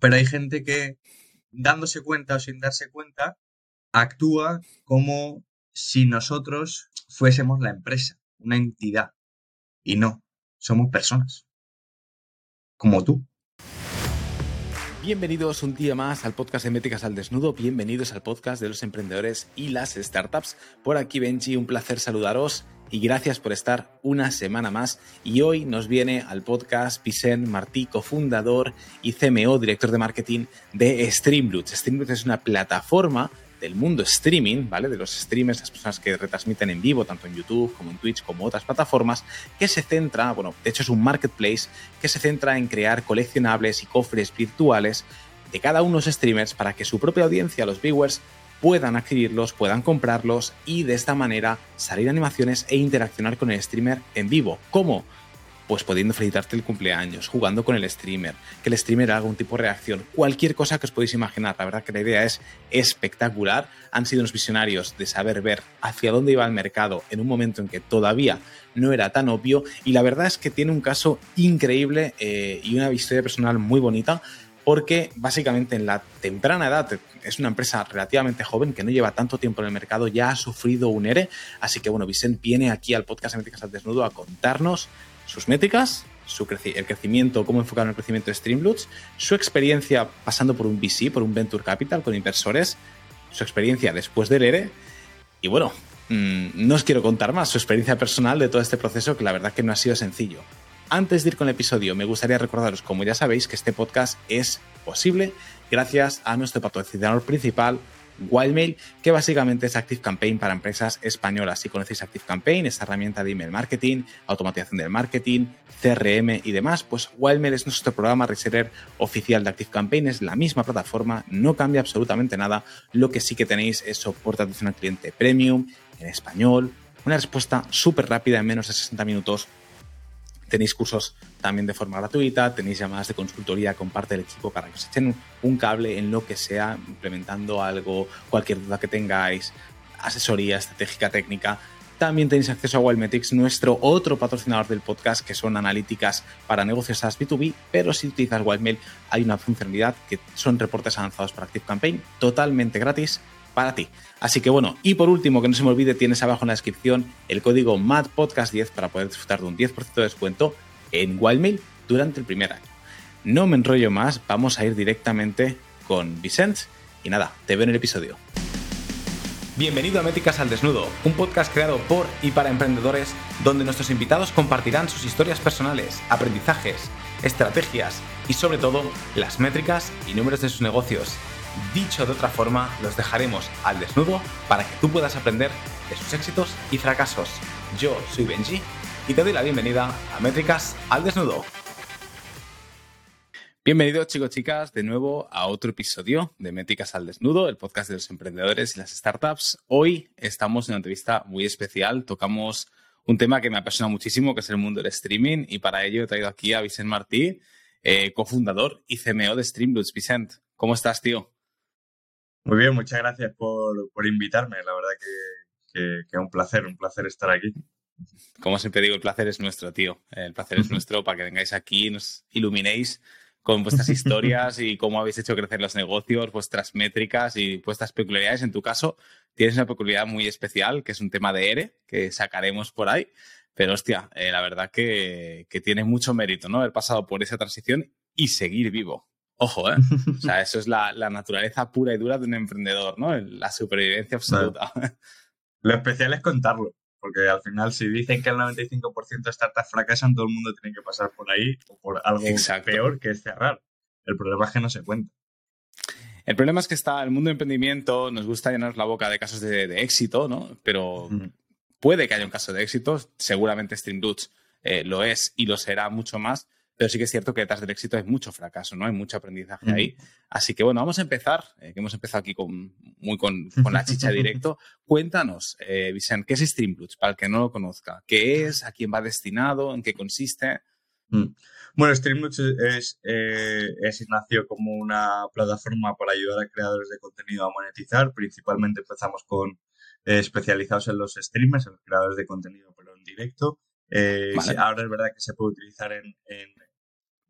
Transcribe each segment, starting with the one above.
pero hay gente que, dándose cuenta o sin darse cuenta, actúa como si nosotros fuésemos la empresa, una entidad. Y no, somos personas. Como tú. Bienvenidos un día más al podcast de Métricas al Desnudo, bienvenidos al podcast de los emprendedores y las startups. Por aquí Benji, un placer saludaros y gracias por estar una semana más. Y hoy nos viene al podcast Vicent Martí, cofundador y CMO, director de marketing de Streamloots. Streamloots es una plataforma del mundo streaming, ¿vale? De los streamers, las personas que retransmiten en vivo, tanto en YouTube como en Twitch, como otras plataformas, que se centra, bueno, de hecho es un marketplace que se centra en crear coleccionables y cofres virtuales de cada uno de los streamers para que su propia audiencia, los viewers, puedan adquirirlos, puedan comprarlos y de esta manera salir animaciones e interaccionar con el streamer en vivo. ¿Cómo? Pues pudiendo felicitarte el cumpleaños, jugando con el streamer, que el streamer haga un tipo de reacción, cualquier cosa que os podéis imaginar. La verdad que la idea es espectacular. Han sido unos visionarios de saber ver hacia dónde iba el mercado en un momento en que todavía no era tan obvio. Y la verdad es que tiene un caso increíble eh, y una historia personal muy bonita porque básicamente en la temprana edad, es una empresa relativamente joven que no lleva tanto tiempo en el mercado, ya ha sufrido un ERE, así que bueno, Vicent viene aquí al podcast de Métricas al Desnudo a contarnos sus métricas, su el crecimiento, cómo enfocaron el crecimiento de Streamloots, su experiencia pasando por un VC, por un Venture Capital con inversores, su experiencia después del ERE, y bueno, mm, no os quiero contar más, su experiencia personal de todo este proceso que la verdad que no ha sido sencillo. Antes de ir con el episodio, me gustaría recordaros, como ya sabéis, que este podcast es posible gracias a nuestro patrocinador principal, Wildmail, que básicamente es Active Campaign para empresas españolas. Si conocéis Active Campaign, esta herramienta de email marketing, automatización del marketing, CRM y demás, pues Wildmail es nuestro programa reseller oficial de Active Campaign, es la misma plataforma, no cambia absolutamente nada. Lo que sí que tenéis es soporte atención al cliente premium en español, una respuesta súper rápida en menos de 60 minutos Tenéis cursos también de forma gratuita, tenéis llamadas de consultoría con parte del equipo para que os echen un cable en lo que sea, implementando algo, cualquier duda que tengáis, asesoría estratégica técnica. También tenéis acceso a Wildmetrics, nuestro otro patrocinador del podcast, que son analíticas para negocios SaaS B2B, pero si utilizas Wildmail hay una funcionalidad que son reportes avanzados para ActiveCampaign totalmente gratis para ti. Así que bueno, y por último, que no se me olvide, tienes abajo en la descripción el código MADPODCAST10 para poder disfrutar de un 10% de descuento en Wildmail durante el primer año. No me enrollo más, vamos a ir directamente con Vicent y nada, te veo en el episodio. Bienvenido a Métricas al Desnudo, un podcast creado por y para emprendedores donde nuestros invitados compartirán sus historias personales, aprendizajes, estrategias y sobre todo las métricas y números de sus negocios Dicho de otra forma, los dejaremos al desnudo para que tú puedas aprender de sus éxitos y fracasos. Yo soy Benji y te doy la bienvenida a Métricas al Desnudo. Bienvenidos chicos chicas de nuevo a otro episodio de Métricas al Desnudo, el podcast de los emprendedores y las startups. Hoy estamos en una entrevista muy especial, tocamos un tema que me apasiona muchísimo, que es el mundo del streaming, y para ello he traído aquí a Vicent Martí, eh, cofundador y CMO de Streamloots. Vicent, ¿cómo estás, tío? Muy bien, muchas gracias por, invitarme. La verdad que, es un placer, un placer estar aquí. Como siempre digo, el placer es nuestro, tío. El placer es nuestro para que vengáis aquí y nos iluminéis con vuestras historias y cómo habéis hecho crecer los negocios, vuestras métricas y vuestras peculiaridades. En tu caso, tienes una peculiaridad muy especial, que es un tema de ERE, que sacaremos por ahí. Pero hostia, eh, la verdad que, que tiene mucho mérito, ¿no? Haber pasado por esa transición y seguir vivo. Ojo, ¿eh? O sea, eso es la, naturaleza pura y dura de un emprendedor, ¿no? La supervivencia absoluta. Lo especial es contarlo, porque al final si dicen que el 95% de startups fracasan, todo el mundo tiene que pasar por ahí o por algo peor que es cerrar. El problema es que no se cuenta. El problema es que está el mundo de emprendimiento, nos gusta llenar la boca de casos de, éxito, ¿no? Pero puede que haya un caso de éxito, seguramente Streamloots eh, lo es y lo será mucho más, pero sí que es cierto que detrás del éxito hay mucho fracaso, ¿no? Hay mucho aprendizaje ahí. Así que bueno, vamos a empezar, eh, que hemos empezado aquí con, muy con, la chicha directo. Cuéntanos, eh, Vicente, ¿qué es Streamloots? Para el que no lo conozca. ¿Qué es? ¿A quién va destinado? ¿En qué consiste? Mm. Bueno, Streamloots es, eh, es, nació como una plataforma para ayudar a creadores de contenido a monetizar. Principalmente empezamos con eh, especializados en los streamers, en los creadores de contenido, pero en directo. Ahora es verdad que se puede utilizar en,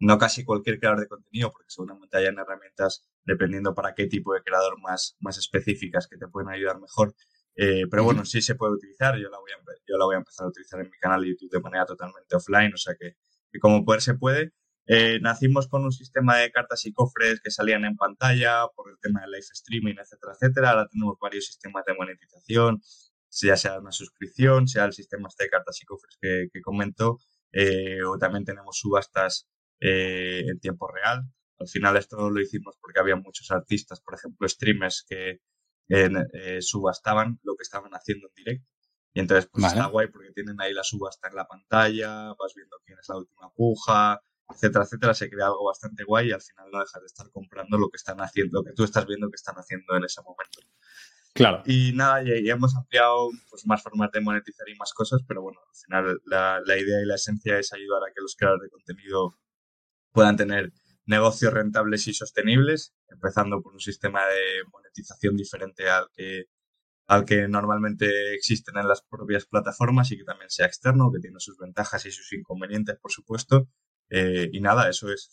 no casi cualquier creador de contenido, porque seguramente hayan herramientas dependiendo para qué tipo de creador más, más específicas que te pueden ayudar mejor. Eh, pero bueno, sí se puede utilizar. Yo la, voy a, yo la voy a empezar a utilizar en mi canal de YouTube de manera totalmente offline, o sea que, como poder se puede. Eh, nacimos con un sistema de cartas y cofres que salían en pantalla por el tema de live streaming, etcétera, etcétera. Ahora tenemos varios sistemas de monetización, ya sea una suscripción, sea el sistema este de cartas y cofres que, que comento, eh, o también tenemos subastas eh, en tiempo real. Al final esto lo hicimos porque había muchos artistas, por ejemplo, streamers que eh, subastaban lo que estaban haciendo en directo. Y entonces, pues está guay porque tienen ahí la subasta en la pantalla, vas viendo quién es la última puja, etcétera, etcétera. Se crea algo bastante guay y al final no dejas de estar comprando lo que están haciendo, lo que tú estás viendo que están haciendo en ese momento. Claro. Y nada, ya, hemos ampliado pues, más formas de monetizar y más cosas, pero bueno, al final la, la idea y la esencia es ayudar a que los creadores de contenido puedan tener negocios rentables y sostenibles, empezando por un sistema de monetización diferente al que, al que normalmente existen en las propias plataformas y que también sea externo, que tiene sus ventajas y sus inconvenientes, por supuesto. Eh, y nada, eso es.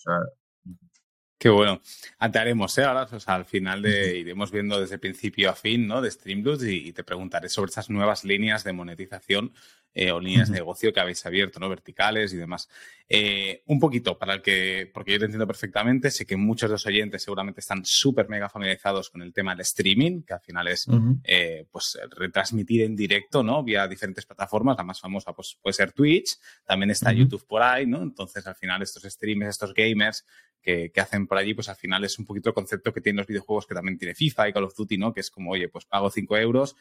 Qué bueno. Antearemos, ¿eh? Ahora, o sea, al final de, iremos viendo desde principio a fin, ¿no? De Streamloots y, te preguntaré sobre esas nuevas líneas de monetización eh, o líneas de negocio que habéis abierto, ¿no? Verticales y demás. Eh, un poquito para el que, porque yo te entiendo perfectamente, sé que muchos de los oyentes seguramente están súper mega familiarizados con el tema del streaming, que al final es, eh, pues, retransmitir en directo, ¿no? Vía diferentes plataformas. La más famosa, pues, puede ser Twitch. También está YouTube por ahí, ¿no? Entonces, al final, estos streamers, estos gamers que, que, hacen por allí, pues al final es un poquito el concepto que tienen los videojuegos que también tiene FIFA y Call of Duty, ¿no? Que es como, oye, pues pago 5 euros,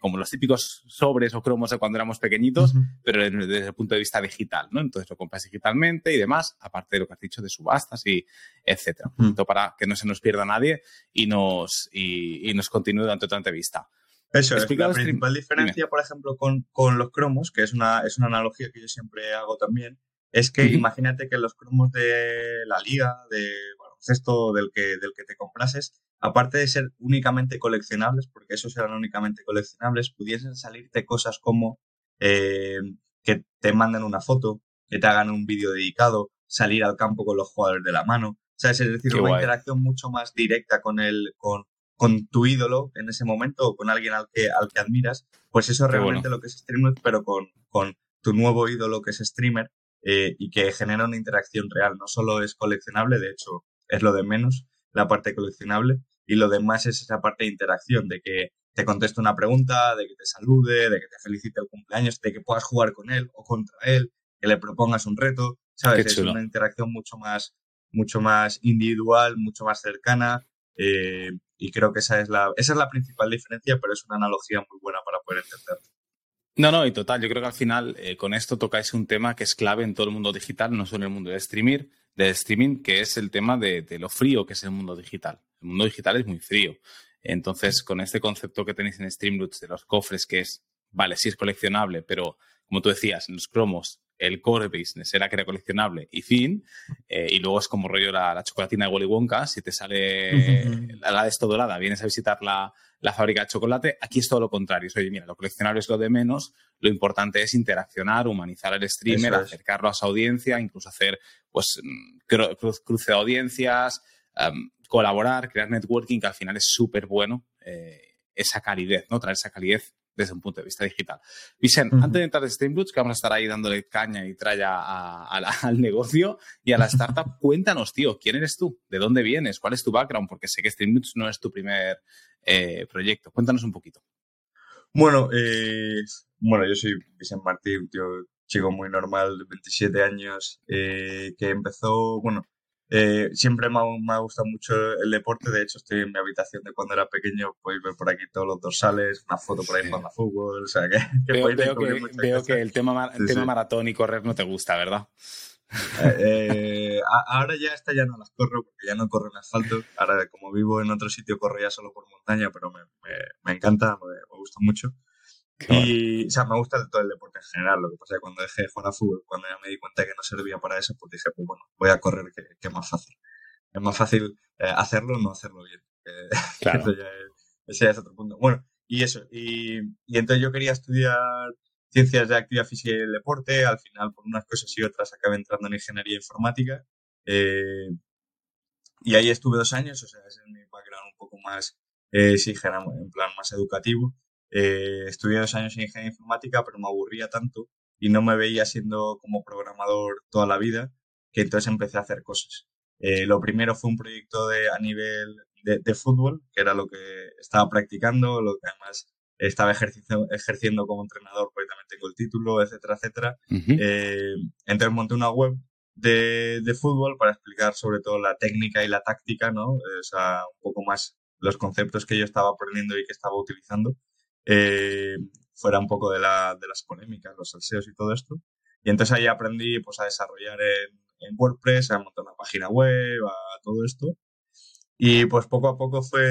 como los típicos sobres o cromos de cuando éramos pequeñitos pero desde, el punto de vista digital, ¿no? Entonces lo compras digitalmente y demás, aparte de lo que has dicho de subastas y etcétera. Para que no se nos pierda nadie y nos, y, nos continúe durante otra entrevista. Eso es, la principal diferencia, por ejemplo, con, con, los cromos, que es una, es una analogía que yo siempre hago también, es que imagínate que los cromos de la liga, de baloncesto, del que, del que te comprases, aparte de ser únicamente coleccionables, porque esos eran únicamente coleccionables, pudiesen salirte cosas como eh, que te manden una foto, que te hagan un vídeo dedicado, salir al campo con los jugadores de la mano. ¿Sabes? Es decir, una interacción mucho más directa con el, con, con tu ídolo en ese momento o con alguien al que, al que admiras. Pues eso es realmente lo que es streamer, pero con, con tu nuevo ídolo que es streamer eh, y que genera una interacción real. No solo es coleccionable, de hecho, es lo de menos la parte coleccionable y lo demás es esa parte de interacción, de que te conteste una pregunta, de que te salude, de que te felicite el cumpleaños, de que puedas jugar con él o contra él, que le propongas un reto, ¿sabes? Es una interacción mucho más, mucho más individual, mucho más cercana. Eh, y creo que esa es la, esa es la principal diferencia, pero es una analogía muy buena para poder entenderlo. No, no, y total, yo creo que al final eh, con esto tocáis un tema que es clave en todo el mundo digital, no solo en el mundo del streaming, del streaming, que es el tema de, de, lo frío que es el mundo digital. El mundo digital es muy frío. Entonces, con este concepto que tenéis en Streamloots de los cofres, que es, vale, sí es coleccionable, pero como tú decías, en los cromos, el core business era que era coleccionable y fin. Eh, y luego es como rollo la, chocolatina de Wally Wonka. Si te sale la, de esto dorada, vienes a visitar la, fábrica de chocolate. Aquí es todo lo contrario. Oye, mira, lo coleccionable es lo de menos. Lo importante es interaccionar, humanizar al streamer, acercarlo a su audiencia, incluso hacer pues mm, cruce de audiencias, colaborar, crear networking, que al final es súper bueno eh, esa calidez, ¿no? Traer esa calidez desde un punto de vista digital. Vicente, antes de entrar de Streamloots, que vamos a estar ahí dándole caña y tralla al negocio y a la startup, cuéntanos, tío, ¿quién eres tú? ¿De dónde vienes? ¿Cuál es tu background? Porque sé que Streamloots no es tu primer eh, proyecto. Cuéntanos un poquito. Bueno, eh, bueno, yo soy Vicente Martí, un tío chico muy normal de 27 años, que empezó, bueno, eh, siempre me ha, gustado mucho el deporte, de hecho estoy en mi habitación de cuando era pequeño, podéis ver por aquí todos los dorsales, una foto por ahí jugando a fútbol, o sea que... veo, que, el tema, el tema maratón y correr no te gusta, ¿verdad? Eh, ahora ya esta ya no las corro porque ya no corro en asfalto. Ahora, como vivo en otro sitio, corro ya solo por montaña, pero me, me, encanta, me, gusta mucho y, o sea, me gusta todo el deporte en general. Lo que pasa es que cuando dejé de jugar a fútbol, cuando ya me di cuenta que no servía para eso, pues dije, pues bueno, voy a correr, que, es más fácil. Es más fácil eh, hacerlo o no hacerlo bien. claro. ya ese es otro punto. Bueno, y eso. Y, y entonces yo quería estudiar ciencias de actividad física y el deporte. Al final, por unas cosas y otras, acabé entrando en ingeniería informática. Eh, y ahí estuve dos años, o sea, ese es mi background un poco más, eh, sí, en plan más educativo. Eh, estudié dos años en ingeniería informática, pero me aburría tanto y no me veía siendo como programador toda la vida, que entonces empecé a hacer cosas. Eh, lo primero fue un proyecto de, a nivel de, fútbol, que era lo que estaba practicando, lo que además estaba ejerciendo, ejerciendo como entrenador, porque también tengo el título, etcétera, etcétera. Eh, entonces monté una web de, de, fútbol para explicar sobre todo la técnica y la táctica, ¿no? O sea, un poco más los conceptos que yo estaba aprendiendo y que estaba utilizando eh, fuera un poco de, la, de, las polémicas, los salseos y todo esto. Y entonces ahí aprendí pues, a desarrollar en, en, WordPress, a montar una página web, a todo esto. Y pues poco a poco fue,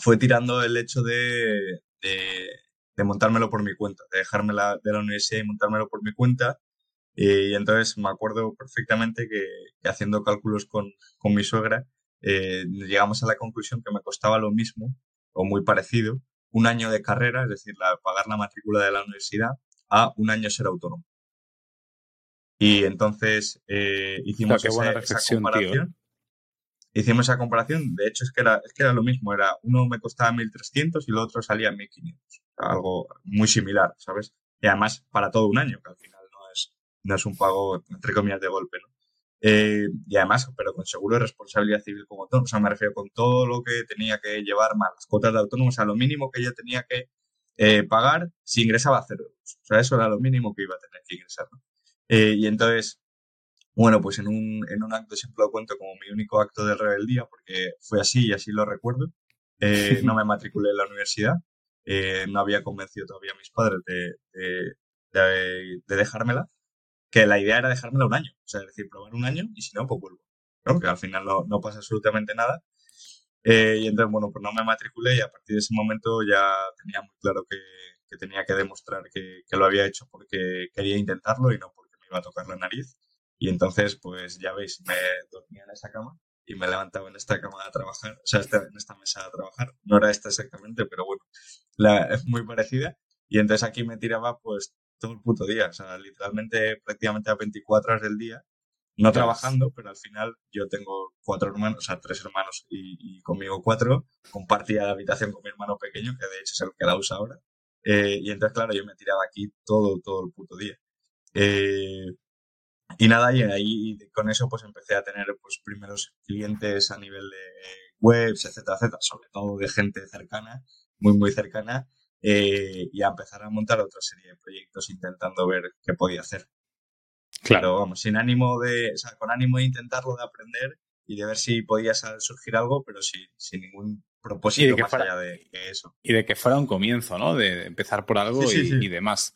fue tirando el hecho de, de, de montármelo por mi cuenta, de dejarme la, de la universidad y montármelo por mi cuenta. Y, entonces me acuerdo perfectamente que, haciendo cálculos con, con mi suegra, eh, llegamos a la conclusión que me costaba lo mismo o muy parecido un año de carrera, es decir, pagar la matrícula de la universidad, a un año ser autónomo. Y entonces eh, hicimos esa, comparación. Hicimos esa comparación, de hecho es que, era, es que era lo mismo, era uno me costaba 1.300 y el otro salía 1.500, algo muy similar, ¿sabes? Y además para todo un año, que al final no es, no es un pago, entre comillas, de golpe, ¿no? Eh, y además, pero con seguro de responsabilidad civil como autónomo. O sea, me refiero con todo lo que tenía que llevar más las cuotas de autónomo, o sea, lo mínimo que yo tenía que eh, pagar si ingresaba cero euros. O sea, eso era lo mínimo que iba a tener que ingresar. Eh, y entonces, bueno, pues en un, en un acto siempre lo cuento como mi único acto de rebeldía, porque fue así y así lo recuerdo. no me matriculé en la universidad, no había convencido todavía a mis padres de, de, de, de dejármela que la idea era dejármela un año, o sea, decir, probar un año y si no, pues vuelvo, ¿no? Que al final no, pasa absolutamente nada. Eh, y entonces, bueno, pues no me matriculé y a partir de ese momento ya tenía muy claro que, tenía que demostrar que, lo había hecho porque quería intentarlo y no porque me iba a tocar la nariz. Y entonces, pues ya veis, me dormía en esa cama y me levantaba en esta cama a trabajar, o sea, en esta mesa a trabajar. No era esta exactamente, pero bueno, la, es muy parecida. Y entonces aquí me tiraba pues todo el puto día, o sea, literalmente prácticamente a 24 horas del día, no trabajando, pero al final yo tengo cuatro hermanos, o sea, tres hermanos y, conmigo cuatro, compartía la habitación con mi hermano pequeño, que de hecho es el que la usa ahora, eh, y entonces, claro, yo me tiraba aquí todo, todo el puto día. Eh, y nada, y ahí con eso pues empecé a tener pues primeros clientes a nivel de webs, etcétera, etcétera, sobre todo de gente cercana, muy, muy cercana, eh, y a empezar a montar otra serie de proyectos intentando ver qué podía hacer. Claro, vamos, sin ánimo de, o sea, con ánimo de intentarlo, de aprender y de ver si podía surgir algo, pero sin, sin ningún propósito más allá de eso. Y de que fuera un comienzo, ¿no? De empezar por algo y, demás.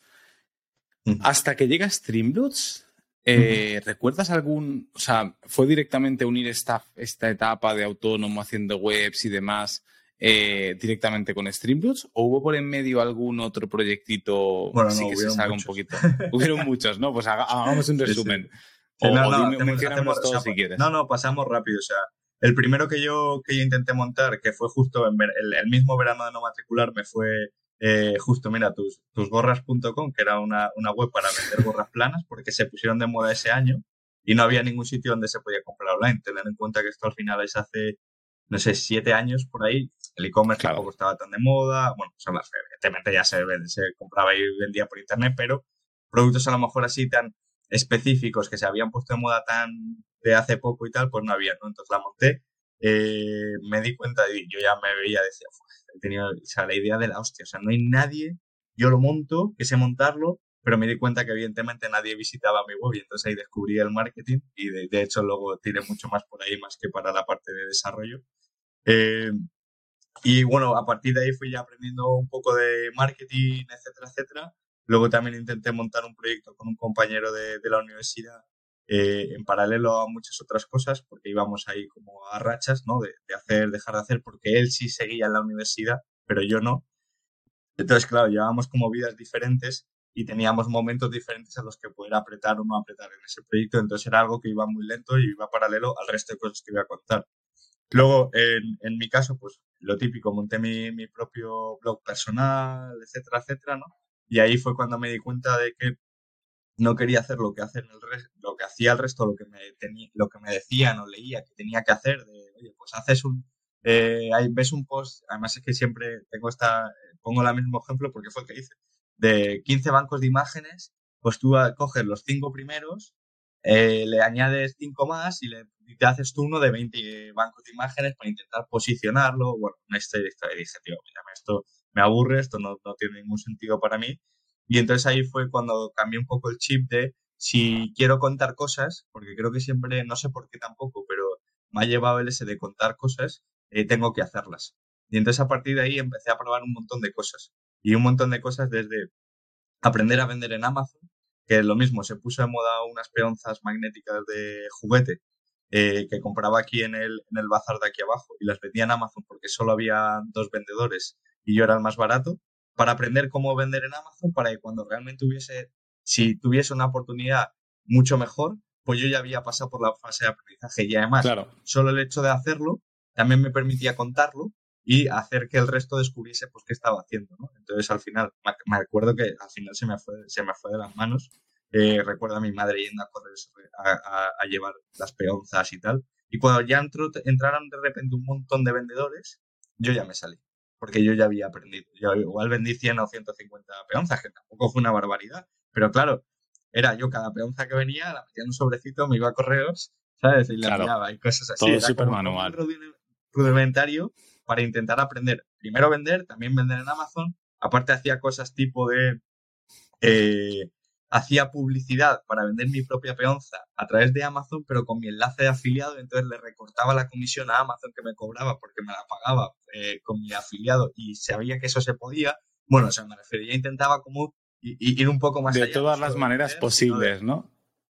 Hasta que llega Streamloots, eh, ¿recuerdas algún, o sea, fue directamente unir esta, esta etapa de autónomo haciendo webs y demás eh, directamente con Streamloots o hubo por en medio algún otro proyectito bueno, no, que se salga un poquito? hubieron muchos, ¿no? Pues hagamos un resumen. O, no, no, si quieres. No, no, pasamos rápido. O sea, el primero que yo, que yo intenté montar, que fue justo en el, mismo verano de no matricularme, fue eh, justo, mira, tus, tusgorras.com, que era una, una web para vender gorras planas, porque se pusieron de moda ese año y no había ningún sitio donde se podía comprar online. Tener en cuenta que esto al final es hace no sé, siete años por ahí, el e-commerce tampoco estaba tan de moda. Bueno, pues evidentemente ya se, se compraba y vendía por internet, pero productos a lo mejor así tan específicos que se habían puesto de moda tan de hace poco y tal, pues no había, ¿no? Entonces la monté, eh, me di cuenta y yo ya me veía, decía, he tenido o sea, la idea de la hostia, o sea, no hay nadie, yo lo monto, que sé montarlo, pero me di cuenta que evidentemente nadie visitaba mi web y entonces ahí descubrí el marketing y de, de hecho luego tiré mucho más por ahí más que para la parte de desarrollo. Eh, y bueno, a partir de ahí fui ya aprendiendo un poco de marketing, etcétera, etcétera. Luego también intenté montar un proyecto con un compañero de, de la universidad eh, en paralelo a muchas otras cosas, porque íbamos ahí como a rachas, ¿no? De, de, hacer, dejar de hacer, porque él sí seguía en la universidad, pero yo no. Entonces, claro, llevábamos como vidas diferentes y teníamos momentos diferentes a los que poder apretar o no apretar en ese proyecto. Entonces era algo que iba muy lento y iba paralelo al resto de cosas que iba a contar. Luego, en, en mi caso, pues lo típico, monté mi, mi, propio blog personal, etcétera, etcétera, ¿no? Y ahí fue cuando me di cuenta de que no quería hacer lo que, hacen el lo que hacía el resto, lo que, me lo que me decían o leía que tenía que hacer, de, oye, pues haces un, eh, ahí ves un post, además es que siempre tengo esta, pongo el mismo ejemplo porque fue el que hice, de 15 bancos de imágenes, pues tú coges los cinco primeros, eh, le añades cinco más y, le, te haces tú uno de 20 bancos de imágenes para intentar posicionarlo. Bueno, una historia, y dije, tío, mira, esto me aburre, esto no, no tiene ningún sentido para mí. Y entonces ahí fue cuando cambié un poco el chip de si quiero contar cosas, porque creo que siempre, no sé por qué tampoco, pero me ha llevado el ese de contar cosas, eh, tengo que hacerlas. Y entonces a partir de ahí empecé a probar un montón de cosas. Y un montón de cosas desde aprender a vender en Amazon, que lo mismo, se puso de moda unas peonzas magnéticas de juguete eh, que compraba aquí en el, en el bazar de aquí abajo y las vendía en Amazon porque solo había dos vendedores y yo era el más barato, para aprender cómo vender en Amazon, para que cuando realmente hubiese, si tuviese una oportunidad mucho mejor, pues yo ya había pasado por la fase de aprendizaje. Y además solo el hecho de hacerlo también me permitía contarlo y hacer que el resto descubriese pues qué estaba haciendo, ¿no? Entonces al final, me acuerdo que al final se me fue, se me fue de las manos. Eh, recuerdo a mi madre yendo a correr a, llevar las peonzas y tal. Y cuando ya entró, entraron de repente un montón de vendedores, yo ya me salí, porque yo ya había aprendido. Yo igual vendí 100 o 150 peonzas, que tampoco fue una barbaridad. Pero claro, era yo cada peonza que venía, la metía en un sobrecito, me iba a correos, ¿sabes? Y la enviaba y cosas así. Todo súper manual. rudimentario para intentar aprender. Primero vender, también vender en Amazon. Aparte hacía cosas tipo de... Eh, hacía publicidad para vender mi propia peonza a través de Amazon, pero con mi enlace de afiliado, entonces le recortaba la comisión a Amazon que me cobraba porque me la pagaba eh, con mi afiliado y sabía que eso se podía. Bueno, o sea, me refería, intentaba como ir un poco más de allá. De todas las maneras posibles, ¿no?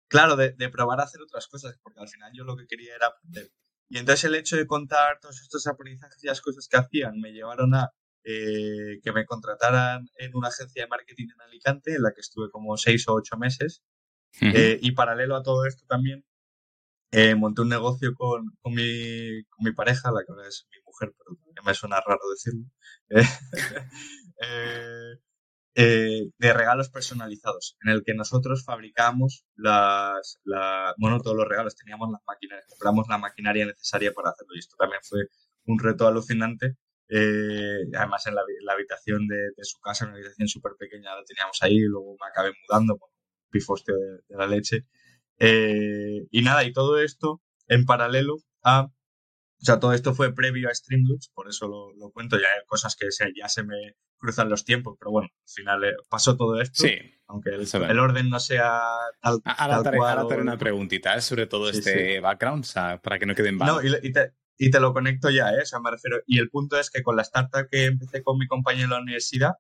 Claro, de, de, probar a hacer otras cosas, porque al final yo lo que quería era aprender. Y entonces el hecho de contar todos estos aprendizajes y las cosas que hacían me llevaron a eh, que me contrataran en una agencia de marketing en Alicante, en la que estuve como seis o ocho meses. Eh, y paralelo a todo esto también, eh, monté un negocio con, con, mi, con, mi, pareja, la que ahora es mi mujer, pero me suena raro decirlo. Eh, de regalos personalizados, en el que nosotros fabricamos las, bueno, todos los regalos, teníamos las máquinas, compramos la maquinaria necesaria para hacerlo y esto también fue un reto alucinante. Eh, además en la, habitación de, su casa, una habitación súper pequeña, la teníamos ahí, luego me acabé mudando, con pifosteo de, de la leche. Eh, y nada, y todo esto en paralelo a o sea, todo esto fue previo a Streamlabs, por eso lo, cuento. Ya hay cosas que ya se me cruzan los tiempos, pero bueno, al final eh, pasó todo esto. Sí. Aunque el, orden no sea tal, ahora tal cual. Ahora una preguntita ¿eh? sobre todo este background, o sea, para que no queden mal. No, y, te, y, te, lo conecto ya, ¿eh? O sea, me refiero. Y el punto es que con la startup que empecé con mi compañero en la universidad,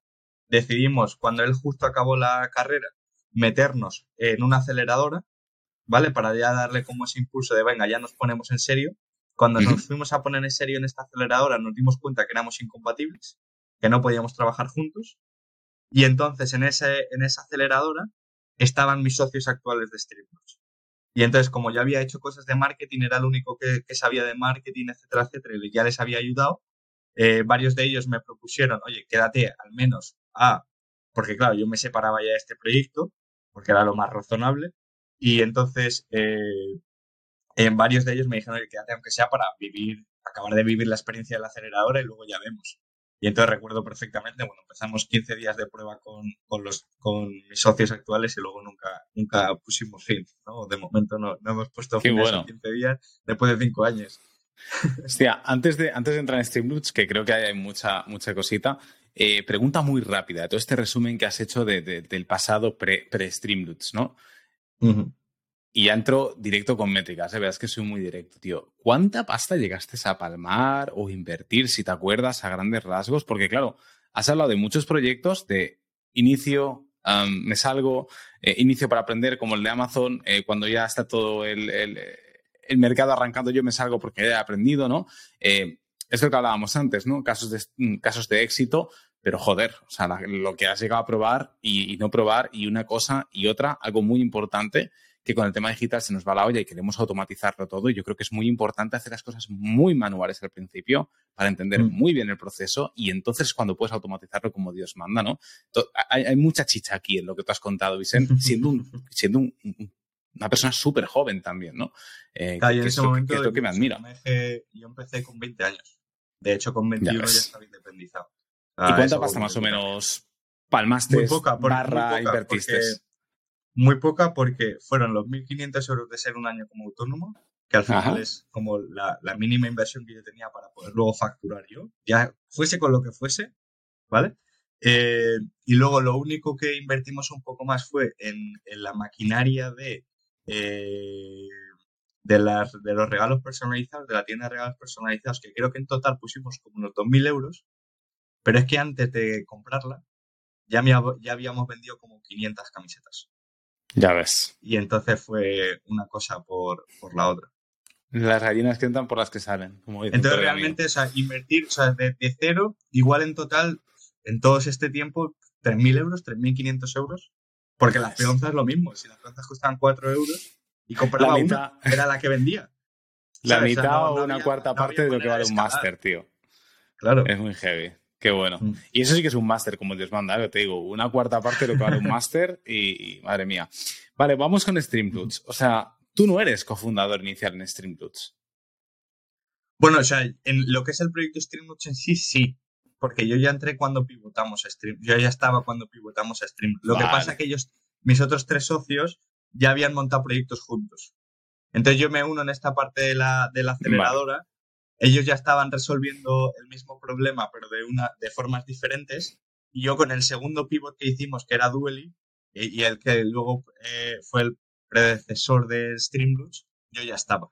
decidimos, cuando él justo acabó la carrera, meternos en una aceleradora, ¿vale? Para ya darle como ese impulso de, venga, ya nos ponemos en serio cuando nos fuimos a poner en serio en esta aceleradora, nos dimos cuenta que éramos incompatibles, que no podíamos trabajar juntos. Y entonces en, ese, en esa aceleradora estaban mis socios actuales de Streamlabs. Y entonces, como ya había hecho cosas de marketing, era el único que, sabía de marketing, etcétera, etcétera, y ya les había ayudado, eh, varios de ellos me propusieron, oye, quédate al menos a, porque claro, yo me separaba ya de este proyecto, porque era lo más razonable, y entonces eh, en varios de ellos me dijeron que quédate aunque sea para vivir, acabar de vivir la experiencia de la aceleradora y luego ya vemos. Y entonces recuerdo perfectamente, bueno, empezamos 15 días de prueba con, con, los, con mis socios actuales y luego nunca, nunca pusimos fin, ¿no? De momento no, no hemos puesto fin a 15 días después de 5 años. Hostia, antes de, antes de entrar en Streamloots, que creo que hay mucha, mucha cosita, eh, pregunta muy rápida, todo este resumen que has hecho de, del pasado pre-Streamloots, ¿no? Y ya entro directo con métricas, ¿eh? verás que soy muy directo, tío. ¿Cuánta pasta llegaste a palmar o invertir, si te acuerdas, a grandes rasgos? Porque, claro, has hablado de muchos proyectos de inicio, me salgo, eh, inicio para aprender, como el de Amazon, eh, cuando ya está todo el, el, mercado arrancando, yo me salgo porque he aprendido, ¿no? Eh, es lo que hablábamos antes, ¿no? Casos de, mm, casos de éxito, pero joder, o sea, lo que has llegado a probar y no probar, y una cosa y otra, algo muy importante que con el tema digital se nos va la olla y queremos automatizarlo todo. Y yo creo que es muy importante hacer las cosas muy manuales al principio, para entender Mm. muy bien el proceso y entonces es cuando puedes automatizarlo como Dios manda, ¿no? Hay, hay mucha chicha aquí en lo que tú has contado, Vicente, siendo, un, siendo un- un- una persona súper joven también, ¿no? Eh, Claro, que en es ese momento que es lo que me admira. yo empecé con 20 años. De hecho, con 21 ya, ves. estaba independizado. ¿Y Ah, cuánta pasta más o menos palmaste, Muy poca, por- barra muy poca, invertiste? Muy poca porque fueron los 1.500 euros de ser un año como autónomo, que al final Ajá. es como la, la mínima inversión que yo tenía para poder luego facturar yo, ya fuese con lo que fuese, ¿vale? Eh, y luego lo único que invertimos un poco más fue en, en la maquinaria de, eh, de, las, de los regalos personalizados, de la tienda de regalos personalizados, que creo que en total pusimos como unos 2.000 euros, pero es que antes de comprarla ya, me ya habíamos vendido como 500 camisetas. Ya ves. Y entonces fue una cosa por, por la otra. Las gallinas que entran por las que salen. Como Entonces realmente, o sea, invertir, o sea, de, de cero, igual en total, en todo este tiempo, 3.000 euros, 3.500 euros. Porque las peonzas lo mismo. Si las peonzas costaban 4 euros y compraba La una, mitad. era la que vendía. La ¿sabes? O sea, mitad no- o no una había- cuarta no parte de lo que vale un máster, tío. Claro. Es muy heavy. Qué bueno. Mm. Y eso sí que es un máster, como Dios manda, ¿eh? te digo, una cuarta parte de lo que vale un máster y, y madre mía. Vale, vamos con Streamloots. O sea, tú no eres cofundador inicial en Streamloots. Bueno, o sea, en lo que es el proyecto Streamlabs en sí, sí. Porque yo ya entré cuando pivotamos a Stream. Yo ya estaba cuando pivotamos a Stream. Lo que pasa es que ellos, mis otros tres socios, ya habían montado proyectos juntos. Entonces yo me uno en esta parte de la, de la aceleradora. Ellos ya estaban resolviendo el mismo problema, pero de, una, de formas diferentes. Y yo con el segundo pivot que hicimos, que era Duely, y, y el que luego eh, fue el predecesor de Streamlabs, yo ya estaba.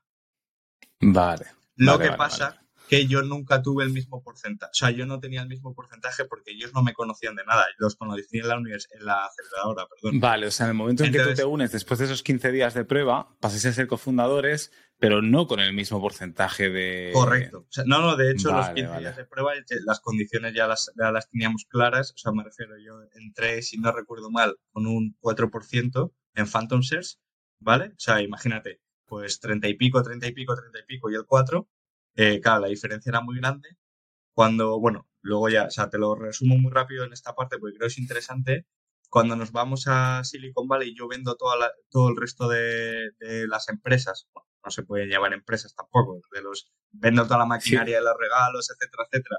Vale. Lo Vale, que vale, pasa vale. Que yo nunca tuve el mismo porcentaje. O sea, yo no tenía el mismo porcentaje porque ellos no me conocían de nada. Los conocí en la, univers- en la aceleradora, perdón. Vale, o sea, en el momento en que tú te unes después de esos 15 días de prueba, pasáis a ser cofundadores, pero no con el mismo porcentaje de... Correcto. O sea, no, no, de hecho, los Vale, 15 vale. días de prueba, eh, las condiciones ya las, ya las teníamos claras. O sea, me refiero, yo entré, si no recuerdo mal, con un 4% en Phantom Shares, ¿vale? O sea, imagínate, pues 30 y pico, 30 y pico, 30 y pico y el 4. Eh, claro, la diferencia era muy grande. Cuando, bueno, luego ya, o sea, te lo resumo muy rápido en esta parte porque creo que es interesante. Cuando nos vamos a Silicon Valley, yo vendo toda la- todo el resto de, de las empresas. Bueno, no se pueden llamar empresas tampoco. De los, vendo toda la maquinaria de los regalos, etcétera, etcétera.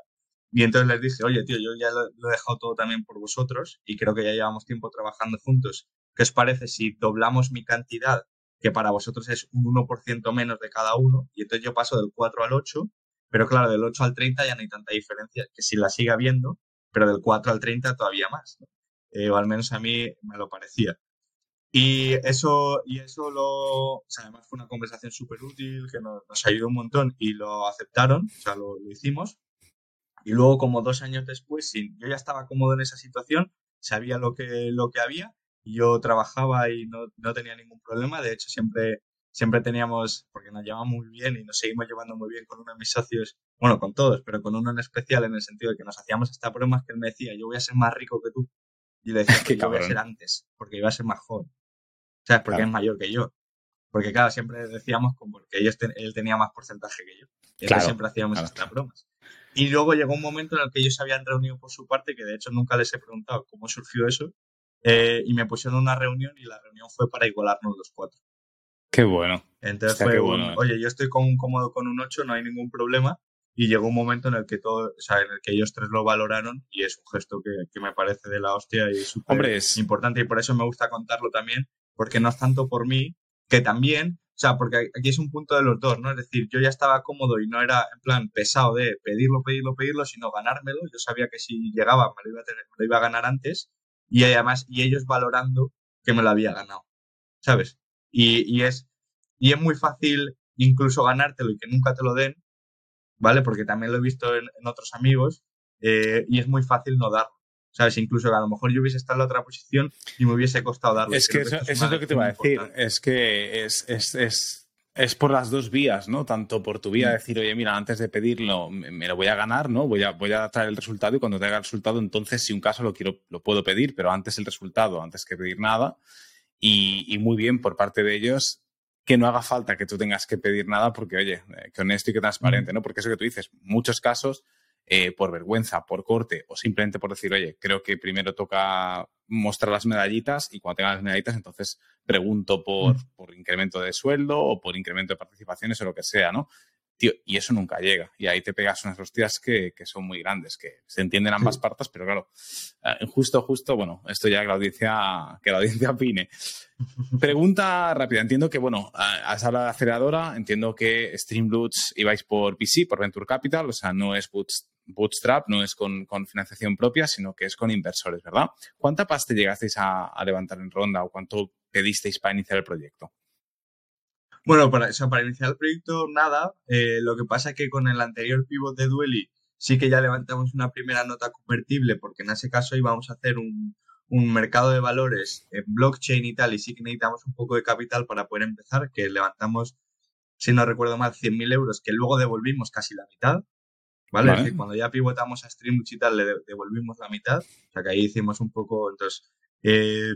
Y entonces les dije, oye, tío, yo ya lo, lo he dejado todo también por vosotros y creo que ya llevamos tiempo trabajando juntos. ¿Qué os parece si doblamos mi cantidad, que para vosotros es un 1% menos de cada uno? Y entonces yo paso del 4 al 8, pero claro, del 8 al 30 ya no hay tanta diferencia, que si la sigue habiendo, pero del 4 al 30 todavía más. ¿no? Eh, o al menos a mí me lo parecía. Y eso, y eso lo, o además fue una conversación súper útil, que nos, nos ayudó un montón y lo aceptaron, o sea, lo, hicimos. Y luego, como dos años después, yo ya estaba cómodo en esa situación, sabía lo que, lo que había, yo trabajaba y no, no tenía ningún problema. De hecho, siempre, siempre teníamos, porque nos llevamos muy bien y nos seguimos llevando muy bien con uno de mis socios, bueno, con todos, pero con uno en especial en el sentido de que nos hacíamos hasta bromas que él me decía, yo voy a ser más rico que tú. Y le decía, Qué "Pues yo voy a ser antes, porque iba a ser más joven. ¿Sabes? Porque Claro. es mayor que yo. Porque, claro, siempre decíamos como que ellos ten- él tenía más porcentaje que yo. Y Claro, siempre hacíamos claro, estas claro. bromas. Y luego llegó un momento en el que ellos se habían reunido por su parte, que de hecho nunca les he preguntado cómo surgió eso, eh, y me pusieron una reunión y la reunión fue para igualarnos los cuatro. Qué bueno. Entonces fue qué un, bueno, eh. oye, yo estoy con, cómodo con un 8, no hay ningún problema. Y llegó un momento en el que todo, o sea, en el que ellos tres lo valoraron y es un gesto que, que me parece de la hostia y súper es- importante y por eso me gusta contarlo también, porque no es tanto por mí, que también, o sea, porque aquí es un punto de los dos, ¿no? Es decir, yo ya estaba cómodo y no era en plan pesado de pedirlo, pedirlo, pedirlo, sino ganármelo. Yo sabía que si llegaba me lo iba a, tener, me lo iba a ganar antes y además, y ellos valorando que me lo había ganado, ¿sabes? Y, y es, y es muy fácil incluso ganártelo y que nunca te lo den, ¿vale? Porque también lo he visto en, en otros amigos eh, y es muy fácil no darlo. ¿Sabes? Incluso que a lo mejor yo hubiese estado en la otra posición y me hubiese costado darlo. Es que eso, eso es lo que te iba a decir. importante. Es que es, es, es, es por las dos vías, ¿no? Tanto por tu vía Mm. decir, oye, mira, antes de pedirlo me, me lo voy a ganar, ¿no? Voy a, voy a traer el resultado y cuando traiga el resultado, entonces, si un caso lo quiero, lo puedo pedir, pero antes el resultado, antes que pedir nada. Y, y muy bien por parte de ellos que no haga falta que tú tengas que pedir nada porque, oye, eh, que honesto y que transparente, ¿no? Porque eso que tú dices, muchos casos, eh, por vergüenza, por corte o simplemente por decir, oye, creo que primero toca mostrar las medallitas y cuando tenga las medallitas, entonces pregunto por, por incremento de sueldo o por incremento de participaciones o lo que sea, ¿no? Y eso nunca llega. Y ahí te pegas unas hostias que, que son muy grandes, que se entienden ambas partes, pero claro, eh, justo, justo, bueno, esto ya que la audiencia, que la audiencia opine. Pregunta rápida. Entiendo que, bueno, has hablado de aceleradora, entiendo que Streamloots ibais por VC, por Venture Capital, o sea, no es Bootstrap, no es con, con financiación propia, sino que es con inversores, ¿verdad? ¿Cuánta pasta llegasteis a, a levantar en ronda o cuánto pedisteis para iniciar el proyecto? Bueno, para, eso, para iniciar el proyecto, nada. Eh, lo que pasa es que con el anterior pivot de Dueli sí que ya levantamos una primera nota convertible, porque en ese caso íbamos a hacer un, un mercado de valores en blockchain y tal, y sí que necesitamos un poco de capital para poder empezar, que levantamos, si no recuerdo mal, 100.000 euros, que luego devolvimos casi la mitad. ¿Vale? Es decir, cuando ya pivotamos a Streamlabs y tal, le devolvimos la mitad. O sea que ahí hicimos un poco, entonces. Eh,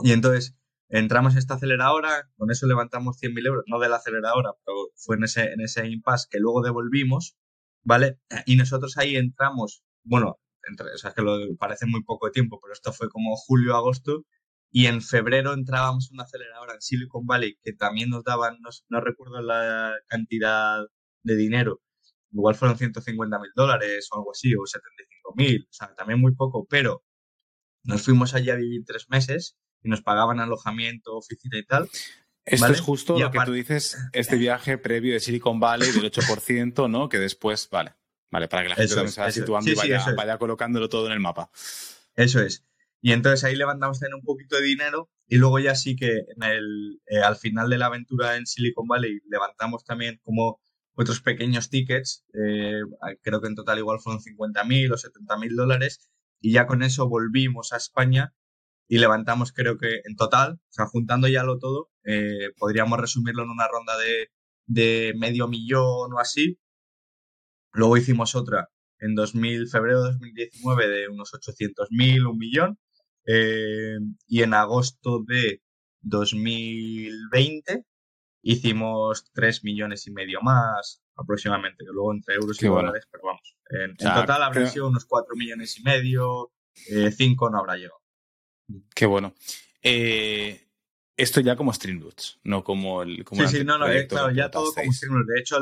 y entonces, Entramos en esta aceleradora, con eso levantamos 100.000 euros, no de la aceleradora, pero fue en ese, en ese impasse que luego devolvimos, ¿vale? Y nosotros ahí entramos, bueno, entre, o sea, que lo parece muy poco tiempo, pero esto fue como julio, agosto, y en febrero entrábamos en una aceleradora en Silicon Valley que también nos daban, no, recuerdo la cantidad de dinero, igual fueron 150 mil dólares o algo así, o 75 mil, o sea, también muy poco, pero nos fuimos allí a vivir tres meses y nos pagaban alojamiento, oficina y tal. Esto es justo lo que tú dices, este viaje previo de Silicon Valley del 8%, ¿no? Que después, vale, vale, para que la gente también se vaya situando y vaya, colocándolo todo en el mapa. Eso es. Y entonces ahí levantamos también un poquito de dinero y luego ya sí que en el, eh, al final de la aventura en Silicon Valley levantamos también como otros pequeños tickets, eh, creo que en total igual fueron 50.000 o 70.000 dólares y ya con eso volvimos a España y levantamos creo que en total, o sea, juntando ya lo todo, eh, podríamos resumirlo en una ronda de, de, medio millón o así. Luego hicimos otra en 2000, febrero de 2019 de unos 800.000, un millón. Eh, y en agosto de 2020 hicimos 3 millones y medio más aproximadamente, que luego entre euros y dólares, pero vamos. En, total habría sido unos 4 millones y medio, 5 eh, no habrá llegado. Qué bueno. Eh, esto ya como Streamloots, no como el. Como sí, sí, no, no, eh, claro, ya todo como Streamloots. De hecho,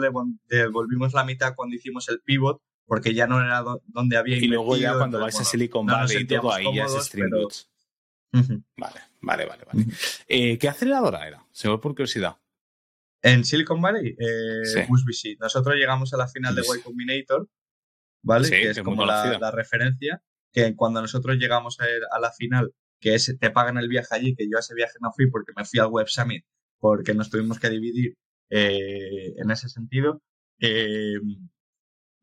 devolvimos la mitad cuando hicimos el pivot, porque ya no era donde había Y luego ya cuando vais a Silicon Valley y todo, ahí ya es Streamloots. Vale, vale, vale. vale. Eh, ¿Qué aceleradora era? Se ve por curiosidad. En Silicon Valley, eh, Nosotros llegamos a la final de Y Combinator, ¿vale? que es como la, la, referencia, que cuando nosotros llegamos a la final que es, te pagan el viaje allí, que yo a ese viaje no fui porque me fui al Web Summit, porque nos tuvimos que dividir eh, en ese sentido. Eh,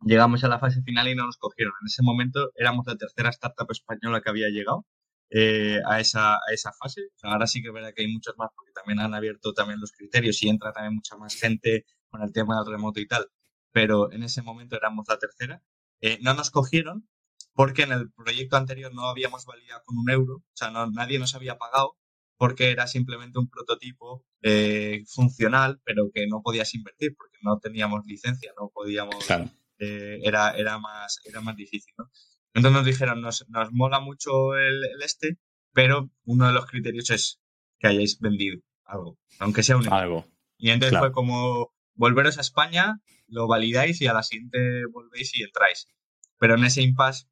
llegamos a la fase final y no nos cogieron. En ese momento éramos la tercera startup española que había llegado eh, a, esa, a esa fase. ahora sí que verá que hay muchos más porque también han abierto también los criterios y entra también mucha más gente con el tema del remoto y tal. Pero en ese momento éramos la tercera. no nos cogieron porque en el proyecto anterior no habíamos validado con un euro, o sea, nadie nos había pagado porque era simplemente un prototipo eh, funcional, pero que no podías invertir porque no teníamos licencia, no podíamos, eh, era, era, más, era más difícil. ¿no? Entonces nos dijeron, nos, nos mola mucho el, este, pero uno de los criterios es que hayáis vendido algo, aunque sea un algo. Y entonces fue como volveros a España, lo validáis y a la siguiente volvéis y entráis. Pero en ese impasse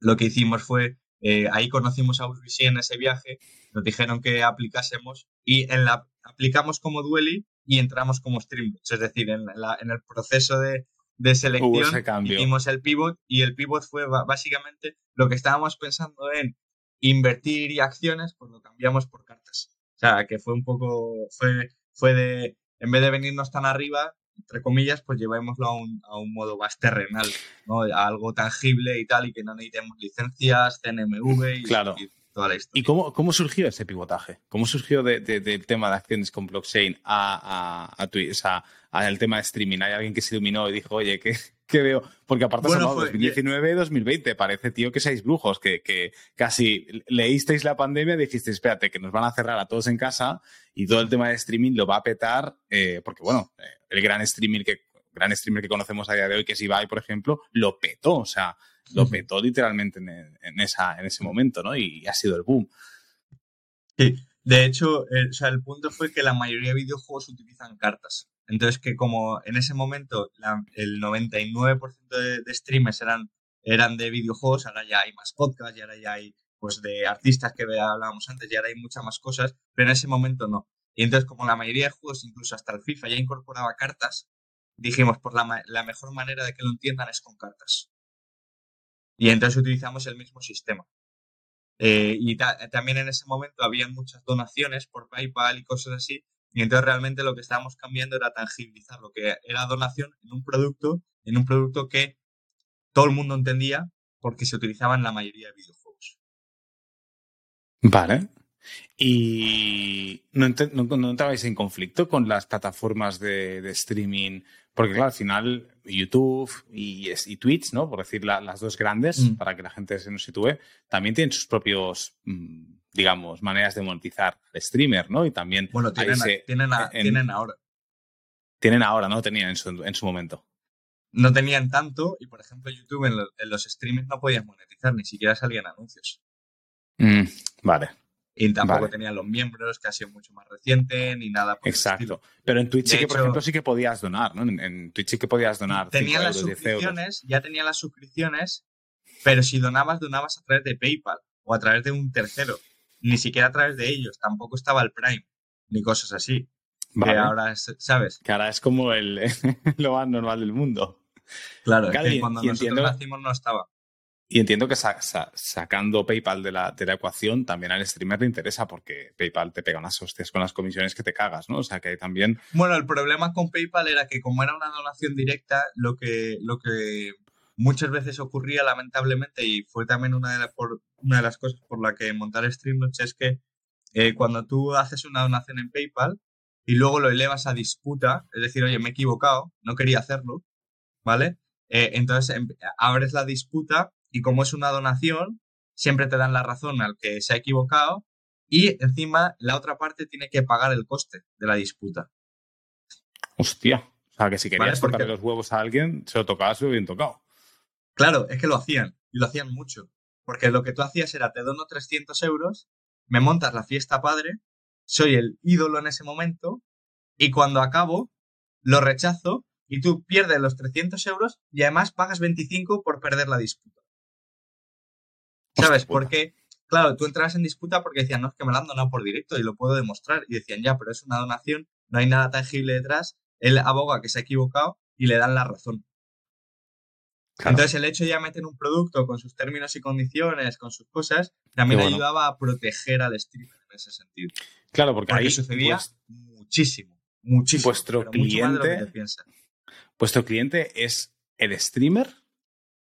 lo que hicimos fue, eh, ahí conocimos a USBC en ese viaje, nos dijeron que aplicásemos y en la, aplicamos como Dueli y entramos como Streamlabs. Es decir, en, la, en el proceso de, de selección hicimos el pivot y el pivot fue básicamente lo que estábamos pensando en invertir y acciones, pues lo cambiamos por cartas. O sea, que fue un poco, fue, fue de, en vez de venirnos tan arriba, entre comillas, pues llevémoslo a un, a un modo más terrenal, ¿no? A algo tangible y tal, y que no necesitemos licencias, CNMV y, claro. toda la historia. ¿Y cómo, cómo surgió ese pivotaje? ¿Cómo surgió del tema de acciones con blockchain a, a, a Twitch, al tema de streaming? ¿Hay alguien que se iluminó y dijo, oye, ¿qué, qué veo? Porque aparte bueno, de 2019 2020, parece, tío, que seáis brujos, que, que casi leísteis la pandemia y dijisteis, espérate, que nos van a cerrar a todos en casa y todo el tema de streaming lo va a petar, eh, porque bueno, eh, el gran streaming que gran streamer que conocemos a día de hoy, que es Ibai, por ejemplo, lo petó, o sea, lo petó literalmente en, esa, en ese momento, ¿no? Y ha sido el boom. Sí, de hecho, el, o sea, el punto fue que la mayoría de videojuegos utilizan cartas. Entonces, que como en ese momento el 99% de, de, streamers eran, eran de videojuegos, ahora ya hay más podcasts y ahora ya hay pues de artistas que hablábamos antes y ahora hay muchas más cosas, pero en ese momento no. Y entonces, como la mayoría de juegos, incluso hasta el FIFA, ya incorporaba cartas, dijimos, por la, la mejor manera de que lo entiendan es con cartas. Y entonces utilizamos el mismo sistema. Eh, y también en ese momento había muchas donaciones por PayPal y cosas así. Y entonces realmente lo que estábamos cambiando era tangibilizar lo que era donación en un producto, en un producto que todo el mundo entendía porque se utilizaba en la mayoría de videojuegos. Vale. ¿Y no, no, entrabais en conflicto con las plataformas de, de streaming porque, claro, al final YouTube y, y Twitch, ¿no? Por decir las dos grandes, mm. para que la gente se nos sitúe, también tienen sus propios, mm, digamos, maneras de monetizar al streamer, ¿no? Y también... Bueno, tienen, tienen, tienen ahora. Tienen ahora, ¿no? Tenían en su, en su momento. No tenían tanto y, por ejemplo, YouTube en, los streamers no podías monetizar, ni siquiera salían anuncios. Mm, vale. Y tampoco tenían los miembros, que ha sido mucho más reciente, ni nada. Por Exacto. Pero en Twitch sí que, por ejemplo, sí que podías donar, ¿no? En, Twitch sí que podías donar. Tenía las suscripciones, ya tenía las suscripciones, pero si donabas, donabas a través de PayPal o a través de un tercero. Ni siquiera a través de ellos. Tampoco estaba el Prime, ni cosas así. Que ahora, ¿sabes? Que ahora es como el, lo más normal del mundo. Claro, que cuando nosotros nacimos no estaba. Y entiendo que sacando PayPal de la, de la, ecuación también al streamer le interesa porque PayPal te pega unas hostias con las comisiones que te cagas, ¿no? O sea que también... Bueno, el problema con PayPal era que como era una donación directa, lo que, lo que muchas veces ocurría lamentablemente y fue también una de, por, una de las cosas por la que montar Streamlabs es que eh, cuando tú haces una donación en PayPal y luego lo elevas a disputa, es decir, oye, me he equivocado, no quería hacerlo, ¿vale? Eh, entonces em, abres la disputa y como es una donación, siempre te dan la razón al que se ha equivocado y encima la otra parte tiene que pagar el coste de la disputa. Hostia. O sea, que si querías tocarle los huevos a alguien, se lo tocabas bien tocado. Claro, es que lo hacían. Y lo hacían mucho. Porque lo que tú hacías era, te dono 300 euros, me montas la fiesta padre, soy el ídolo en ese momento, y cuando acabo, lo rechazo, y tú pierdes los 300 euros y además pagas 25 por perder la disputa. ¿Sabes? Porque, claro, tú entrabas en disputa porque decían, no, es que me lo han donado por directo y lo puedo demostrar. Y decían, ya, pero es una donación, no hay nada tangible detrás. Él aboga que se ha equivocado y le dan la razón. Entonces, el hecho de ya meter un producto con sus términos y condiciones, con sus cosas, también ayudaba a proteger al streamer en ese sentido. Claro, porque, ahí sucedía pues, muchísimo, muchísimo. Vuestro cliente, vuestro cliente es el streamer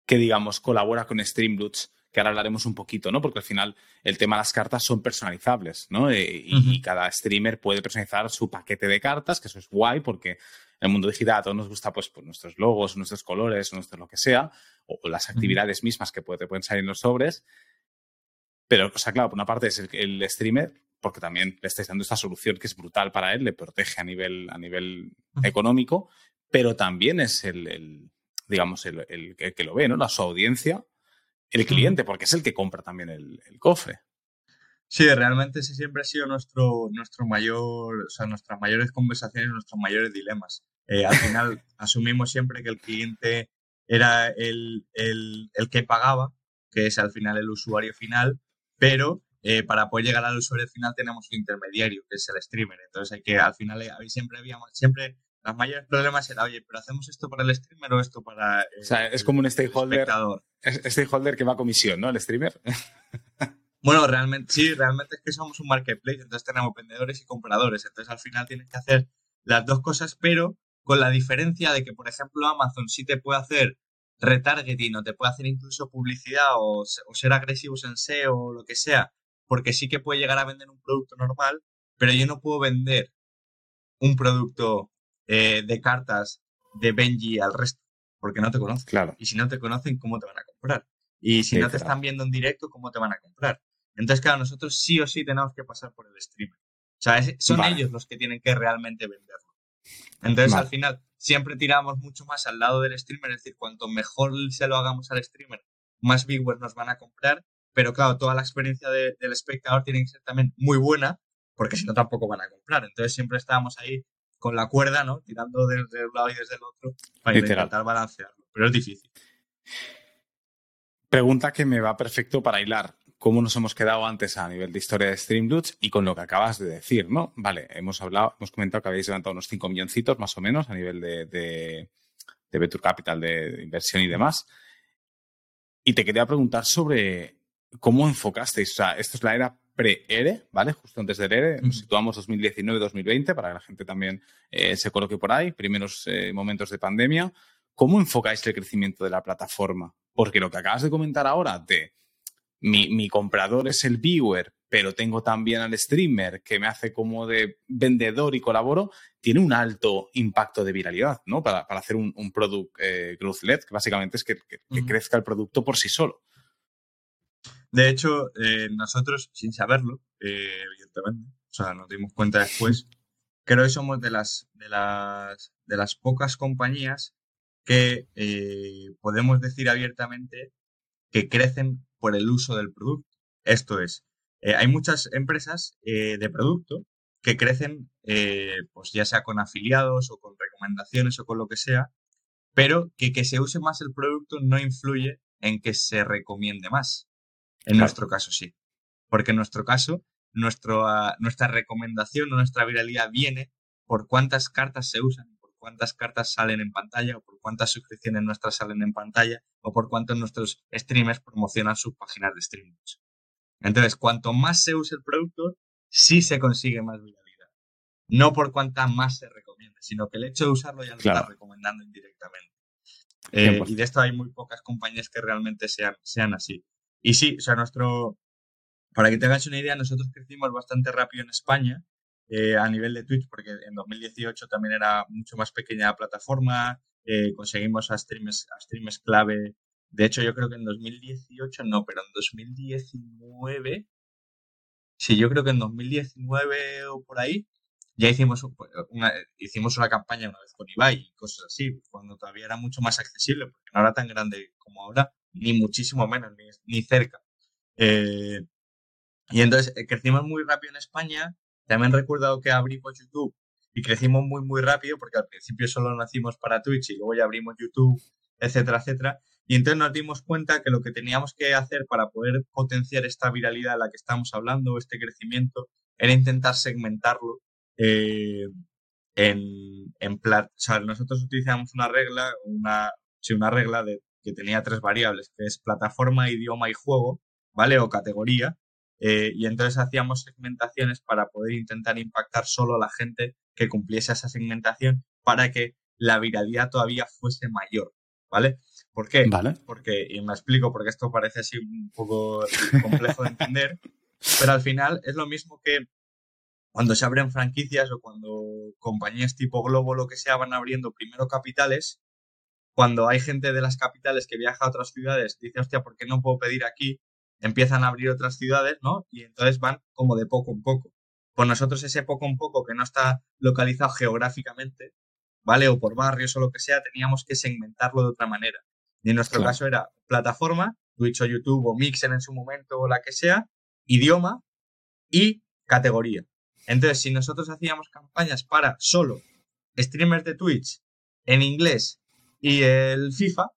que, digamos, colabora con Streamloots que ahora hablaremos un poquito, ¿no? Porque al final el tema de las cartas son personalizables, ¿no? Eh, y, cada streamer puede personalizar su paquete de cartas, que eso es guay porque el mundo digital a todos nos gusta pues, pues nuestros logos, nuestros colores, nuestro lo que sea, o, las actividades mismas que puede, pueden salir en los sobres. Pero, o sea, claro, por una parte es el, streamer, porque también le estáis dando esta solución que es brutal para él, le protege a nivel, a nivel económico, pero también es el, digamos, el, el, que lo ve, ¿no? La su audiencia el cliente, porque es el que compra también el, cofre. Sí, realmente ese siempre ha sido nuestro, nuestro mayor, o sea, nuestras mayores conversaciones, nuestros mayores dilemas. Eh, al final asumimos siempre que el cliente era el, que pagaba, que es al final el usuario final, pero eh, para poder llegar al usuario final tenemos un intermediario, que es el streamer. Entonces hay que, al final, eh, siempre habíamos, siempre los mayores problemas era, oye, pero hacemos esto para el streamer o esto para. o sea, es como un stakeholder. Stakeholder que va a comisión, ¿no? El streamer. bueno, realmente, sí, realmente es que somos un marketplace, entonces tenemos vendedores y compradores. Entonces al final tienes que hacer las dos cosas, pero con la diferencia de que, por ejemplo, Amazon sí te puede hacer retargeting o te puede hacer incluso publicidad o, o ser agresivos en SEO o lo que sea porque sí que puede llegar a vender un producto normal, pero yo no puedo vender un producto eh, de cartas de Benji al resto, porque no te conocen. Claro. Y si no te conocen, ¿cómo te van a comprar? Y si no te están viendo en directo, ¿cómo te van a comprar? Entonces, claro, nosotros sí o sí tenemos que pasar por el streamer. O sea, es- son Vale. ellos los que tienen que realmente venderlo. Entonces, Vale. al final, siempre tiramos mucho más al lado del streamer, es decir, cuanto mejor se lo hagamos al streamer, más viewers nos van a comprar. Pero claro, toda la experiencia de- del espectador tiene que ser también muy buena, porque si no tampoco van a comprar. Entonces siempre estábamos ahí con la cuerda, ¿no? Tirando desde un lado y desde el otro para Literal. intentar balancearlo. Pero es difícil. Pregunta que me va perfecto para hilar. ¿Cómo nos hemos quedado antes a nivel de historia de Streamloots y con lo que acabas de decir, ¿no? Vale, hemos hablado, hemos comentado que habéis levantado unos 5 milloncitos más o menos a nivel de, de, de Venture Capital, de inversión y demás. Y te quería preguntar sobre cómo enfocasteis. O sea, esto es la era pre-ERE, ¿vale? Justo antes del ERE. Nos Ujú. situamos 2019-2020 para que la gente también eh, se coloque por ahí. Primeros eh, momentos de pandemia. ¿Cómo enfocáis el crecimiento de la plataforma? Porque lo que acabas de comentar ahora de mi, mi comprador es el viewer, pero tengo también al streamer que me hace como de vendedor y colaboro, tiene un alto impacto de viralidad, ¿no? Para, para hacer un, un product eh, growth led, que básicamente es que, que- que Ujú. crezca el producto por sí solo. De hecho, eh, nosotros, sin saberlo, eh, evidentemente, o sea, nos dimos cuenta después, creo que somos de las, de las, de las pocas compañías que eh, podemos decir abiertamente que crecen por el uso del producto. Esto es, eh, hay muchas empresas eh, de producto que crecen, eh, pues ya sea con afiliados o con recomendaciones o con lo que sea, pero que que se use más el producto no influye en que se recomiende más. En Claro. nuestro caso sí. Porque en nuestro caso, nuestro, ah, nuestra recomendación o nuestra viralidad viene por cuántas cartas se usan, cuántas cartas salen en pantalla, o por cuántas suscripciones nuestras salen en pantalla, o por cuántos nuestros streamers promocionan sus páginas de streaming. Entonces, cuanto más se use el producto, sí se consigue más viralidad. No por cuánta más se recomienda, sino que el hecho de usarlo ya lo Claro. estás recomendando indirectamente. Eh, 100%. y de esto hay muy pocas compañías que realmente sean, sean así. Y sí, o sea, nuestro. Para que tengáis una idea, nosotros crecimos bastante rápido en España eh, a nivel de Twitch, porque en 2018 también era mucho más pequeña la plataforma. eh, conseguimos a streamers, a streamers clave. De hecho, yo creo que en 2018 no, pero en 2019. Sí, yo creo que en 2019 o por ahí ya hicimos un- una, hicimos una campaña una vez con Ibai y cosas así, cuando todavía era mucho más accesible, porque no era tan grande como ahora, ni muchísimo menos, ni, ni cerca. Eh, y entonces crecimos muy rápido en España. También recuerdo que abrimos YouTube y crecimos muy, muy rápido, porque al principio solo nacimos para Twitch y luego ya abrimos YouTube, etcétera, etcétera. Y entonces nos dimos cuenta que lo que teníamos que hacer para poder potenciar esta viralidad de la que estamos hablando, este crecimiento, era intentar segmentarlo eh, en, en nosotros utilizamos una regla, una, sí, una regla de, que tenía tres variables, que es plataforma, idioma y juego, ¿vale? O categoría. Eh, y entonces hacíamos segmentaciones para poder intentar impactar solo a la gente que cumpliese esa segmentación para que la viralidad todavía fuese mayor, ¿vale? ¿Por qué? Vale. porque, y me explico porque esto parece así un poco complejo de entender, pero al final es lo mismo que cuando se abren franquicias o cuando compañías tipo Globo, lo que sea, van abriendo primero capitales, cuando hay gente de las capitales que viaja a otras ciudades, dice, hostia, ¿por qué no puedo pedir aquí? Empiezan a abrir otras ciudades, ¿no? Y entonces van como de poco en poco. Pues nosotros ese poco en poco que no está localizado geográficamente, ¿vale? O por barrios o lo que sea, teníamos que segmentarlo de otra manera. Y en nuestro Claro. caso era plataforma, Twitch o YouTube o Mixer en su momento o la que sea, idioma y categoría. Entonces, si nosotros hacíamos campañas para solo streamers de Twitch en inglés y el FIFA,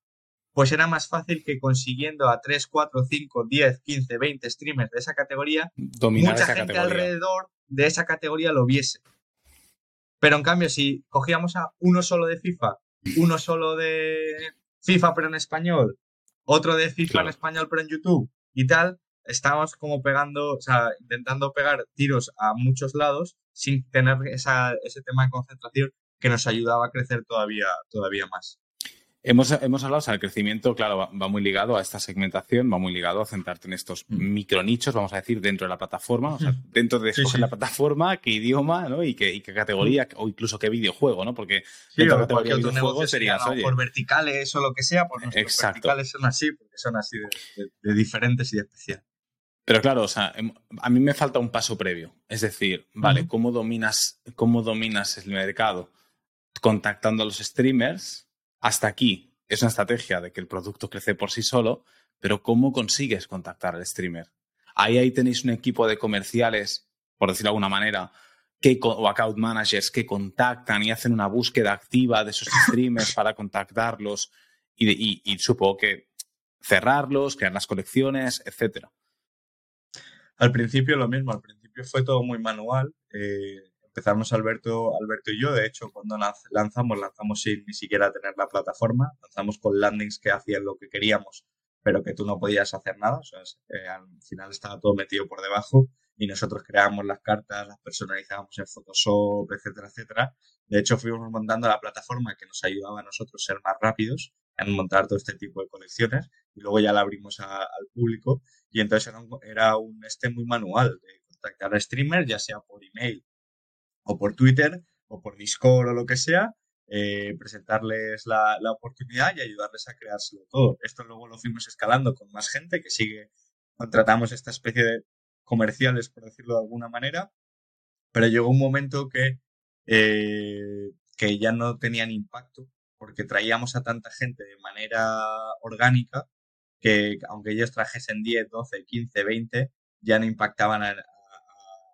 pues era más fácil que consiguiendo a 3, 4, 5, 10, 15, 20 streamers de esa categoría, Dominar mucha esa gente categoría. alrededor de esa categoría lo viese. Pero en cambio, si cogíamos a uno solo de FIFA, uno solo de FIFA pero en español, otro de FIFA Claro. en español pero en YouTube y tal, estábamos como pegando, o sea, intentando pegar tiros a muchos lados sin tener esa, ese tema de concentración que nos ayudaba a crecer todavía, todavía más. Hemos, hemos hablado, o sea, el crecimiento, claro, va, muy ligado a esta segmentación, va muy ligado a centrarte en estos mm. micronichos, vamos a decir, dentro de la plataforma, o sea, dentro de escoger la plataforma, qué idioma, ¿no? Y qué, qué categoría, o incluso qué videojuego, ¿no? Porque dentro de categoría videojuego sería por verticales o lo que sea, pues nuestros verticales son así, porque son así de, diferentes y de especiales. Pero claro, o sea, em, a mí me falta un paso previo. Es decir, vale, ¿cómo, dominas, ¿cómo dominas el mercado? Contactando a los streamers, hasta aquí es una estrategia de que el producto crece por sí solo, pero ¿cómo consigues contactar al streamer? Ahí, ahí tenéis un equipo de comerciales, por decirlo de alguna manera, que, o account managers que contactan y hacen una búsqueda activa de esos streamers para contactarlos y, supongo que cerrarlos, crear las colecciones, etcétera. Al principio lo mismo, al principio fue todo muy manual. Eh, empezamos Alberto, Alberto y yo. De hecho, cuando lanzamos, lanzamos sin ni siquiera tener la plataforma. Lanzamos con landings que hacían lo que queríamos, pero que tú no podías hacer nada. O sea, eh, al final estaba todo metido por debajo y nosotros creábamos las cartas, las personalizábamos en Photoshop, etcétera, etcétera. De hecho, fuimos montando la plataforma que nos ayudaba a nosotros a ser más rápidos en montar todo este tipo de colecciones y luego ya la abrimos al público y entonces era un, era un este muy manual de contactar a streamers, ya sea por email o por Twitter o por Discord o lo que sea, eh, presentarles la, oportunidad y ayudarles a creárselo todo. Esto luego lo fuimos escalando con más gente que sigue, contratamos esta especie de comerciales, por decirlo de alguna manera, pero llegó un momento que, eh, que ya no tenían impacto porque traíamos a tanta gente de manera orgánica que aunque ellos trajesen 10, 12, 15, 20, ya no impactaban a,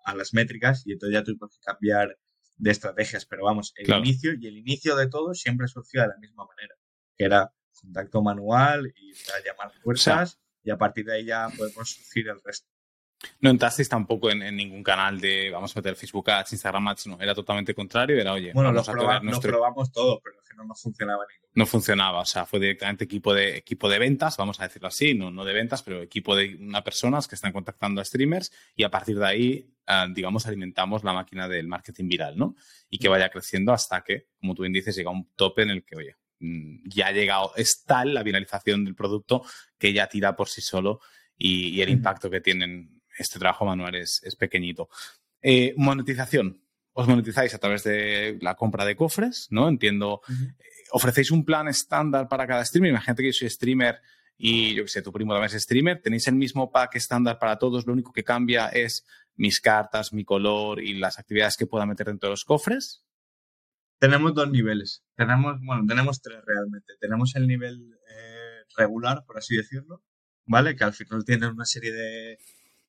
a las métricas y entonces ya tuvimos que cambiar de estrategias. Pero vamos, el inicio y el inicio de todo siempre surgió de la misma manera, que era contacto manual y llamar fuerzas y a partir de ahí ya podemos surgir el resto. No entrasteis tampoco en, ningún canal de vamos a meter Facebook Ads, Instagram Ads, no, era totalmente contrario, era oye, bueno, vamos a probamos todo, pero que no nos funcionaba. No funcionaba, o sea, fue directamente equipo de, equipo de ventas, vamos a decirlo así, no, no de ventas, pero equipo de una personas que están contactando a streamers y a partir de ahí, ah, digamos, alimentamos la máquina del marketing viral, ¿no? Y que vaya creciendo hasta que, como tú bien dices, llega un tope en el que, oye, mm, ya ha llegado, es tal la finalización del producto que ya tira por sí solo y, el impacto que tienen este trabajo manual es, pequeñito. Eh, monetización. Os monetizáis a través de la compra de cofres, ¿no? Entiendo. Eh, ¿Ofrecéis un plan estándar para cada streamer? Imagínate que yo soy streamer y yo que sé, tu primo también es streamer. ¿Tenéis el mismo pack estándar para todos? Lo único que cambia es mis cartas, mi color y las actividades que pueda meter dentro de los cofres. Tenemos dos niveles. Tenemos, bueno, tenemos tres realmente. Tenemos el nivel eh, regular, por así decirlo, ¿vale? Que al final tiene una serie de,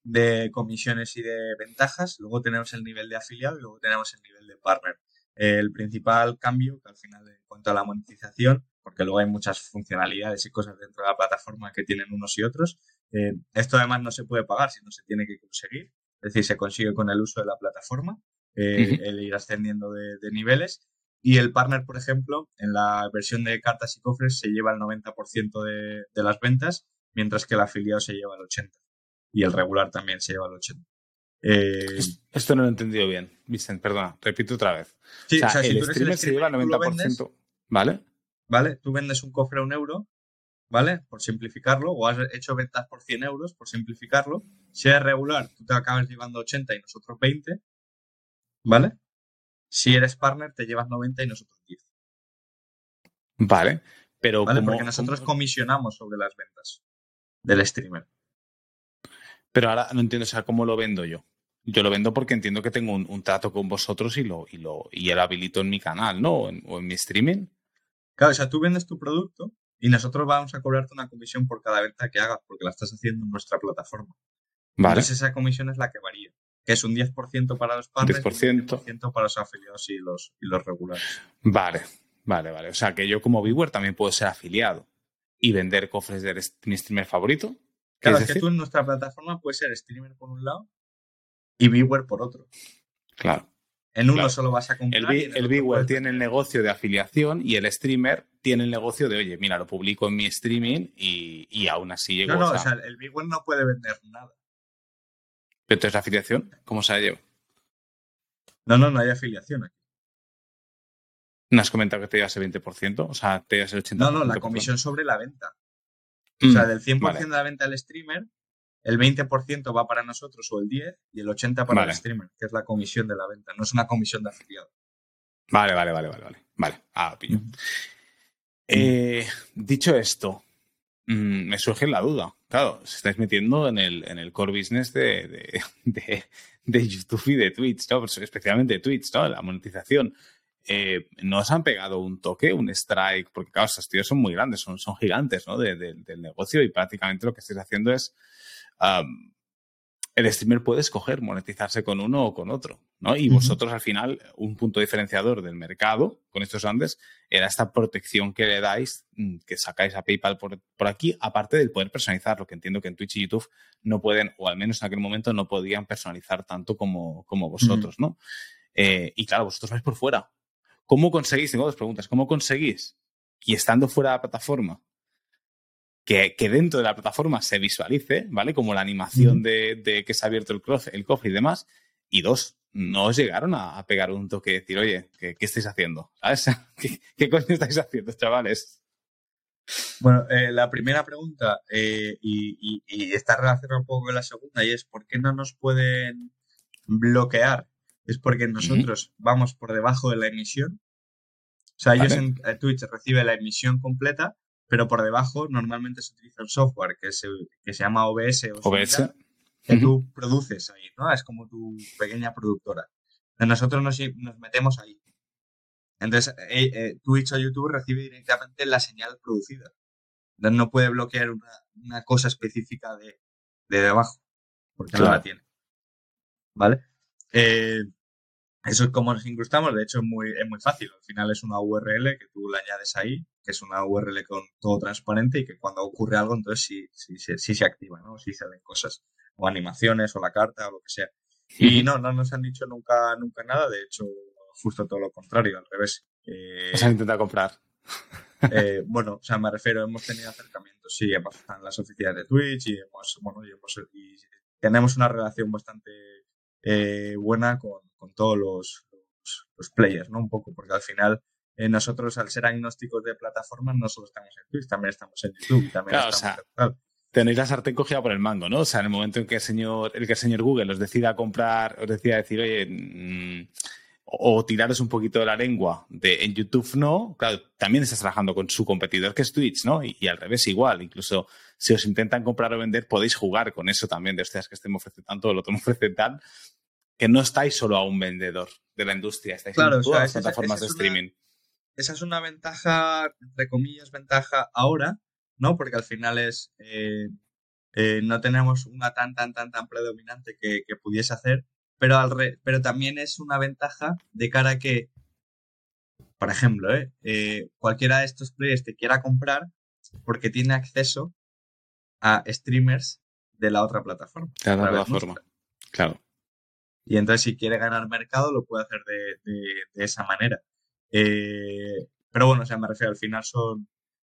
de comisiones y de ventajas. Luego tenemos el nivel de afiliado y luego tenemos el nivel de partner. El principal cambio, que al final en cuanto a la monetización, porque luego hay muchas funcionalidades y cosas dentro de la plataforma que tienen unos y otros, eh, esto además no se puede pagar, sino se tiene que conseguir. Es decir, se consigue con el uso de la plataforma, eh, el ir ascendiendo de, niveles. Y el partner, por ejemplo, en la versión de cartas y cofres se lleva el 90% de, de las ventas, mientras que el afiliado se lleva el 80% y el regular también se lleva el 80. Eh, esto no lo he entendido bien, Vicente, perdona, repito otra vez. Sí, o sea, el, streamer se lleva el 90%, ¿vale? ¿Vale? Tú vendes un cofre a un euro, ¿vale? Por simplificarlo, o has hecho ventas por 100 euros, por simplificarlo. Si es regular, tú te acabas llevando 80 y nosotros 20, ¿vale? Si eres partner, te llevas 90 y nosotros 10. Vale, pero. ¿Vale? Porque nosotros comisionamos sobre las ventas del streamer. Pero ahora no entiendo, o sea, ¿cómo lo vendo yo? Yo lo vendo porque entiendo que tengo un, trato con vosotros y lo, y lo y lo habilito en mi canal, ¿no? O en, mi streaming. Claro, o sea, tú vendes tu producto y nosotros vamos a cobrarte una comisión por cada venta que hagas porque la estás haciendo en nuestra plataforma. Vale. Entonces esa comisión es la que varía, que es un 10% para los partners 10%. y un 10% para los afiliados y los, y los regulares. Vale, vale, vale. O sea, que yo como viewer también puedo ser afiliado y vender cofres de mi streamer favorito Claro, es, que tú en nuestra plataforma puedes ser streamer por un lado y viewer por otro. Claro. En uno solo vas a comprar. El, el viewer tiene el negocio de afiliación y el streamer tiene el negocio de, oye, mira, lo publico en mi streaming y, aún así llego No, no, o sea, el viewer no puede vender nada. Pero entonces la afiliación, ¿cómo se lleva? No, no, no hay afiliación aquí. ¿No has comentado que te llevas el 20%? O sea, te llevas el 80%. No, no, la comisión sobre la venta. O sea, Mm, del 100% vale. de la venta del streamer, el 20% va para nosotros o el 10% y el 80% para Vale. el streamer, que es la comisión de la venta. No es una comisión de afiliado. Vale, vale, vale, vale, vale. Vale, ah, pillo. Eh, dicho esto, mm, me surge la duda. Claro, os estáis metiendo en el, en el core business de, de, de- de YouTube y de Twitch, ¿no? Especialmente de Twitch, ¿no? La monetización. Eh, ¿No os han pegado un toque, un strike? Porque, claro, estos tíos son muy grandes, son, son gigantes, ¿no? De- de- del negocio y prácticamente lo que estáis haciendo es. el streamer puede escoger monetizarse con uno o con otro, ¿no? Y vosotros, al final, un punto diferenciador del mercado con estos grandes era esta protección que le dais, mm, que sacáis a PayPal por, por aquí, aparte del poder personalizar, lo que entiendo que en Twitch y YouTube no pueden, o al menos en aquel momento no podían personalizar tanto como, como vosotros, ¿no? Eh, y claro, vosotros vais por fuera. ¿Cómo conseguís? Tengo dos preguntas. ¿Cómo conseguís? Y estando fuera de la plataforma, que, que dentro de la plataforma se visualice, ¿vale? Como la animación de, de que se ha abierto el, el cofre y demás. Y dos, no os llegaron a, a pegar un toque y decir, oye, ¿qué, qué estáis haciendo? ¿Sabes? ¿Qué, qué coño estáis haciendo, chavales? Bueno, eh, la primera pregunta, eh, y, y- y está relacionada un poco con la segunda, y es ¿por qué no nos pueden bloquear? Es porque nosotros vamos por debajo de la emisión. O sea, ellos en eh, Twitch reciben la emisión completa, pero por debajo normalmente se utiliza un software que se, que se llama OBS o OBS. similar, que tú produces ahí, ¿no? Es como tu pequeña productora. Nosotros nos, nos metemos ahí. Entonces, eh, eh, Twitch o YouTube recibe directamente la señal producida. Entonces, no puede bloquear una, una cosa específica de, de debajo, porque no la tiene. ¿Vale? Eh, eso es como nos incrustamos. De hecho, es muy, es muy fácil. Al final es una URL que tú la añades ahí, que es una URL con todo transparente y que cuando ocurre algo, entonces sí, sí, sí, sí se activa, ¿no? Sí salen cosas, o animaciones, o la carta, o lo que sea. Y no, no nos han dicho nunca, nunca nada. De hecho, justo todo lo contrario, al revés. Eh, Os han intentado comprar. eh, bueno, o sea, me refiero, hemos tenido acercamientos, sí, hemos estado en las oficinas de Twitch y hemos, bueno, y hemos- y tenemos una relación bastante eh, buena con, con todos los, los, los players, ¿no? Un poco, porque al final eh, nosotros, al ser agnósticos de plataformas, no solo estamos en Twitch, también estamos en YouTube, también Claro, o sea, en. Tenéis la sartén cogida por el mango, ¿no? O sea, en el momento en que el señor, el que el señor Google os decida comprar, os decida decir, oye, mm, o, tiraros un poquito de la lengua de en YouTube no, claro, también estás trabajando con su competidor que es Twitch, ¿no? Y, y al revés igual, incluso si os intentan comprar o vender, podéis jugar con eso también, de ustedes que este me ofrece tanto, el otro me ofrece tal, que no estáis solo a un vendedor de la industria, estáis Claro, en o sea, todas las esa- esa plataformas de es una- streaming. esa es una ventaja, entre comillas, ventaja ahora, ¿no? Porque al final es. eh, eh, no tenemos una tan, tan, tan, tan predominante que, que pudiese hacer, pero, al re- pero también es una ventaja de cara a que, por ejemplo, ¿eh? Eh, cualquiera de estos players te quiera comprar porque tiene acceso a streamers de la otra plataforma. De la plataforma. Claro. Y entonces, si quiere ganar mercado, lo puede hacer de, de- de esa manera. Eh, pero bueno, o sea, me refiero, al final son,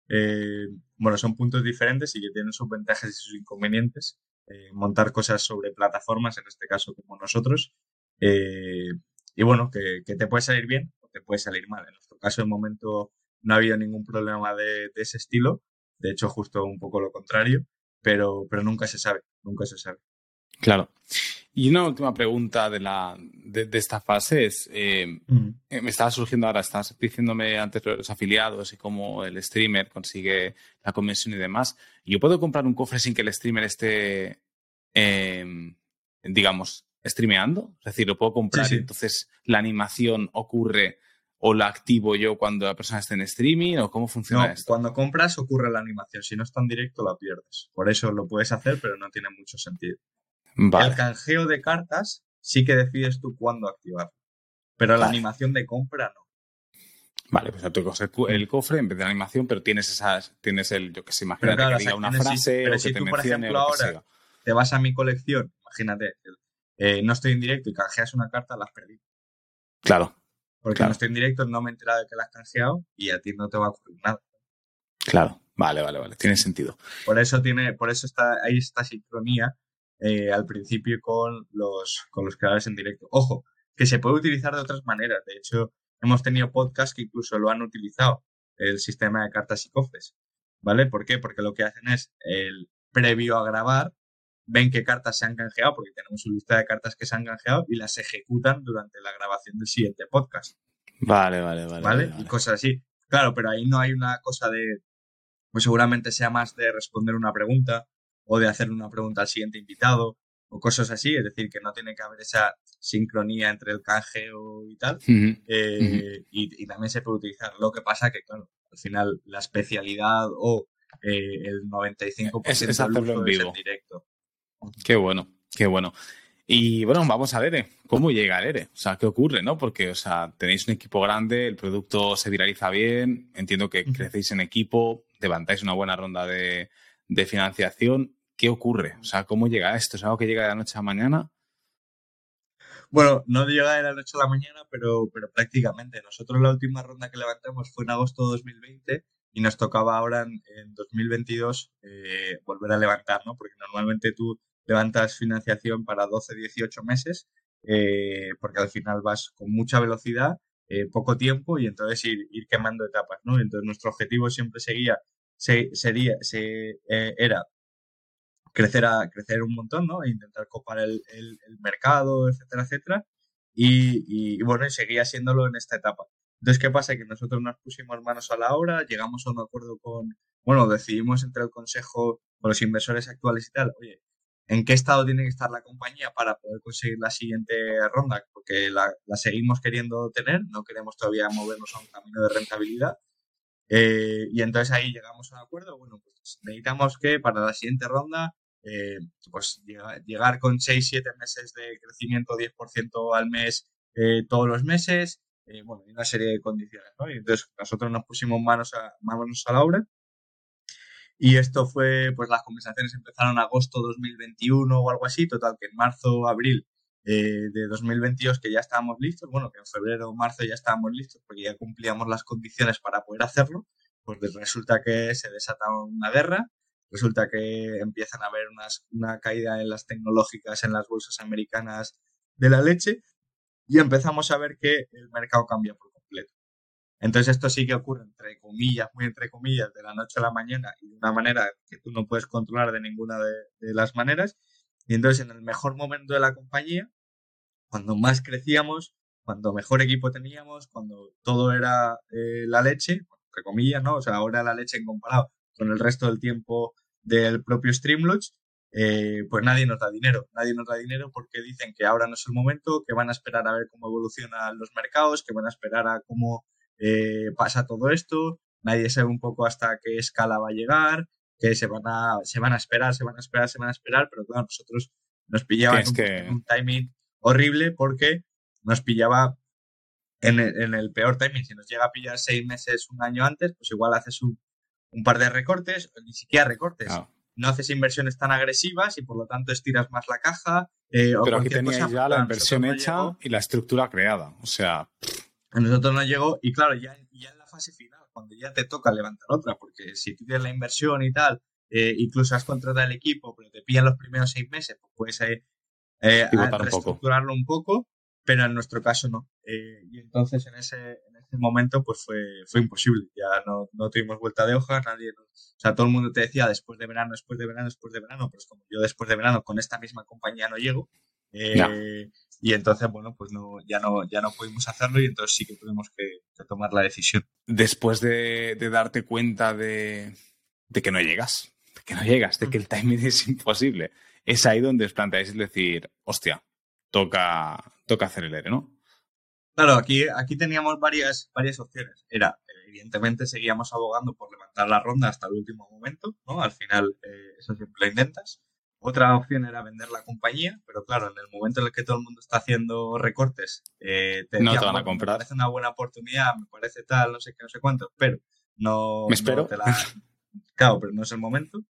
eh, bueno, son puntos diferentes y que tienen sus ventajas y sus inconvenientes. Eh, montar cosas sobre plataformas, en este caso como nosotros. Eh, y bueno, que, te puede salir bien o te puede salir mal. En nuestro caso, de momento, no ha habido ningún problema de, de ese estilo. De hecho, justo un poco lo contrario. Pero, pero nunca se sabe, nunca se sabe. Claro. Y una última pregunta de, la, de, de esta fase es, eh, eh, me estaba surgiendo ahora, estás diciéndome antes los afiliados y cómo el streamer consigue la convención y demás. ¿Yo puedo comprar un cofre sin que el streamer esté, eh, digamos, streameando? Es decir, lo puedo comprar Sí, sí. y entonces la animación ocurre o la activo yo cuando la persona esté en streaming o cómo funciona No, esto? cuando compras ocurre la animación. Si no está en directo, la pierdes. Por eso lo puedes hacer, pero no tiene mucho sentido. Vale. El canjeo de cartas sí que decides tú cuándo activar. Pero la Vale. animación de compra no. Vale, pues tú coges el cofre en vez de la animación, pero tienes esas, tienes el, yo que sé, imagínate claro, que diga una sí, frase pero o si que te tú, por mencione ejemplo, ahora-. Te vas a mi colección, imagínate, eh, no estoy en directo y canjeas una carta, la has perdido. Claro, Porque Claro. no estoy en directo, no me he enterado de que la has canjeado y a ti no te va a ocurrir nada. claro. Vale, vale, vale. Tiene sentido. Por eso tiene, por eso está, hay esta sincronía eh, al principio con los, con los creadores en directo. Ojo, que se puede utilizar de otras maneras. De hecho, hemos tenido podcasts que incluso lo han utilizado, el sistema de cartas y cofres. ¿Vale? ¿Por qué? Porque lo que hacen es, el previo a grabar, ven qué cartas se han canjeado, porque tenemos una lista de cartas que se han canjeado y las ejecutan durante la grabación del siguiente podcast. Vale, vale, vale. ¿Vale? Y cosas así. Claro, pero ahí no hay una cosa de, pues seguramente sea más de responder una pregunta o de hacer una pregunta al siguiente invitado o cosas así, es decir, que no tiene que haber esa sincronía entre el canjeo y tal, eh, y, también se puede utilizar. Lo que pasa que, claro, al final la especialidad o eh, el 95% es, es hacerlo en vivo. directo. Qué bueno, qué bueno. Y bueno, vamos a ver eh, cómo llega el ERE. O sea, qué ocurre, ¿no? Porque, o sea, tenéis un equipo grande, el producto se viraliza bien, entiendo que crecéis en equipo, levantáis una buena ronda de, de financiación. ¿Qué ocurre? O sea, ¿cómo llega esto? ¿Es algo que llega de la noche a la mañana? Bueno, no llega de la noche a la mañana, pero, pero prácticamente. Nosotros la última ronda que levantamos fue en agosto de 2020 y nos tocaba ahora en, 2022 eh, volver a levantar, ¿no? Porque normalmente tú levantas financiación para 12, 18 meses, eh, porque al final vas con mucha velocidad, eh, poco tiempo y entonces ir, ir, quemando etapas, ¿no? Entonces nuestro objetivo siempre seguía, se, sería, se, era crecer, a, crecer un montón, ¿no? E intentar copar el, el, mercado, etcétera, etcétera. Y, y, bueno, y seguía haciéndolo en esta etapa. Entonces, ¿qué pasa? Que nosotros nos pusimos manos a la obra, llegamos a un acuerdo con, bueno, decidimos entre el consejo, con los inversores actuales y tal, oye, ¿en qué estado tiene que estar la compañía para poder conseguir la siguiente ronda? Porque la, la seguimos queriendo tener, no queremos todavía movernos a un camino de rentabilidad. Eh, y entonces ahí llegamos a un acuerdo, bueno, pues necesitamos que para la siguiente ronda eh, pues llegar con 6-7 meses de crecimiento 10% al mes eh, todos los meses, eh, bueno, y una serie de condiciones, ¿no? Y entonces nosotros nos pusimos manos a, manos a la obra y esto fue, pues las conversaciones empezaron en agosto 2021 o algo así, total que en marzo, abril de 2022 que ya estábamos listos, bueno, que en febrero o marzo ya estábamos listos porque ya cumplíamos las condiciones para poder hacerlo, pues resulta que se desata una guerra resulta que empiezan a haber una caída en las tecnológicas en las bolsas americanas de la leche y empezamos a ver que el mercado cambia por completo. Entonces esto sí que ocurre entre comillas, muy entre comillas, de la noche a la mañana y de una manera que tú no puedes controlar de ninguna de, las maneras. Y entonces en el mejor momento de la compañía, cuando más crecíamos, cuando mejor equipo teníamos, cuando todo era eh, la leche, entre comillas, ¿no? O sea, ahora la leche en comparado con el resto del tiempo del propio Streamlodge, eh, pues nadie nos da dinero. Nadie nos da dinero porque dicen que ahora no es el momento, que van a esperar a ver cómo evolucionan los mercados, que van a esperar a cómo eh, pasa todo esto. Nadie sabe un poco hasta qué escala va a llegar, que se van a, se van a esperar, se van a esperar, se van a esperar, pero claro, nosotros nos pillaban un, timing horrible porque nos pillaba en el, en el, peor timing. Si nos llega a pillar seis meses, un año antes, pues igual haces un, un par de recortes, ni siquiera recortes. No haces inversiones tan agresivas y por lo tanto estiras más la caja. Eh, Pero aquí teníais ya la inversión hecha y la estructura creada. O sea. A nosotros no llegó y claro, ya, ya en la fase final, cuando ya te toca levantar otra, porque si tú tienes la inversión y tal, eh, incluso has contratado el equipo, pero te pillan los primeros seis meses, pues puedes eh, eh reestructurarlo un poco, pero en nuestro caso no. y entonces en ese, ese momento pues fue, fue imposible. Ya no, no tuvimos vuelta de hoja, nadie, o sea, todo el mundo te decía después de verano, después de verano, después de verano, pero es como yo después de verano con esta misma compañía no llego. Eh, y entonces, bueno, pues no, ya, no, ya no pudimos hacerlo y entonces sí que tuvimos que, tomar la decisión. Después de, darte cuenta de, de, que no llegas, de que no llegas, de que el timing es imposible, es ahí donde os planteáis decir, hostia, toca, toca hacer el ERE, ¿no? Claro, aquí, aquí teníamos varias, varias opciones. Era, evidentemente, seguíamos abogando por levantar la ronda hasta el último momento, ¿no? Al final, eh, eso siempre lo intentas. Otra opción era vender la compañía, pero claro, en el momento en el que todo el mundo está haciendo recortes, eh, te, no te van a comprar. Me parece una buena oportunidad, me parece tal, no sé qué, no sé cuánto, pero no. Me espero. Claro, pero no es el momento.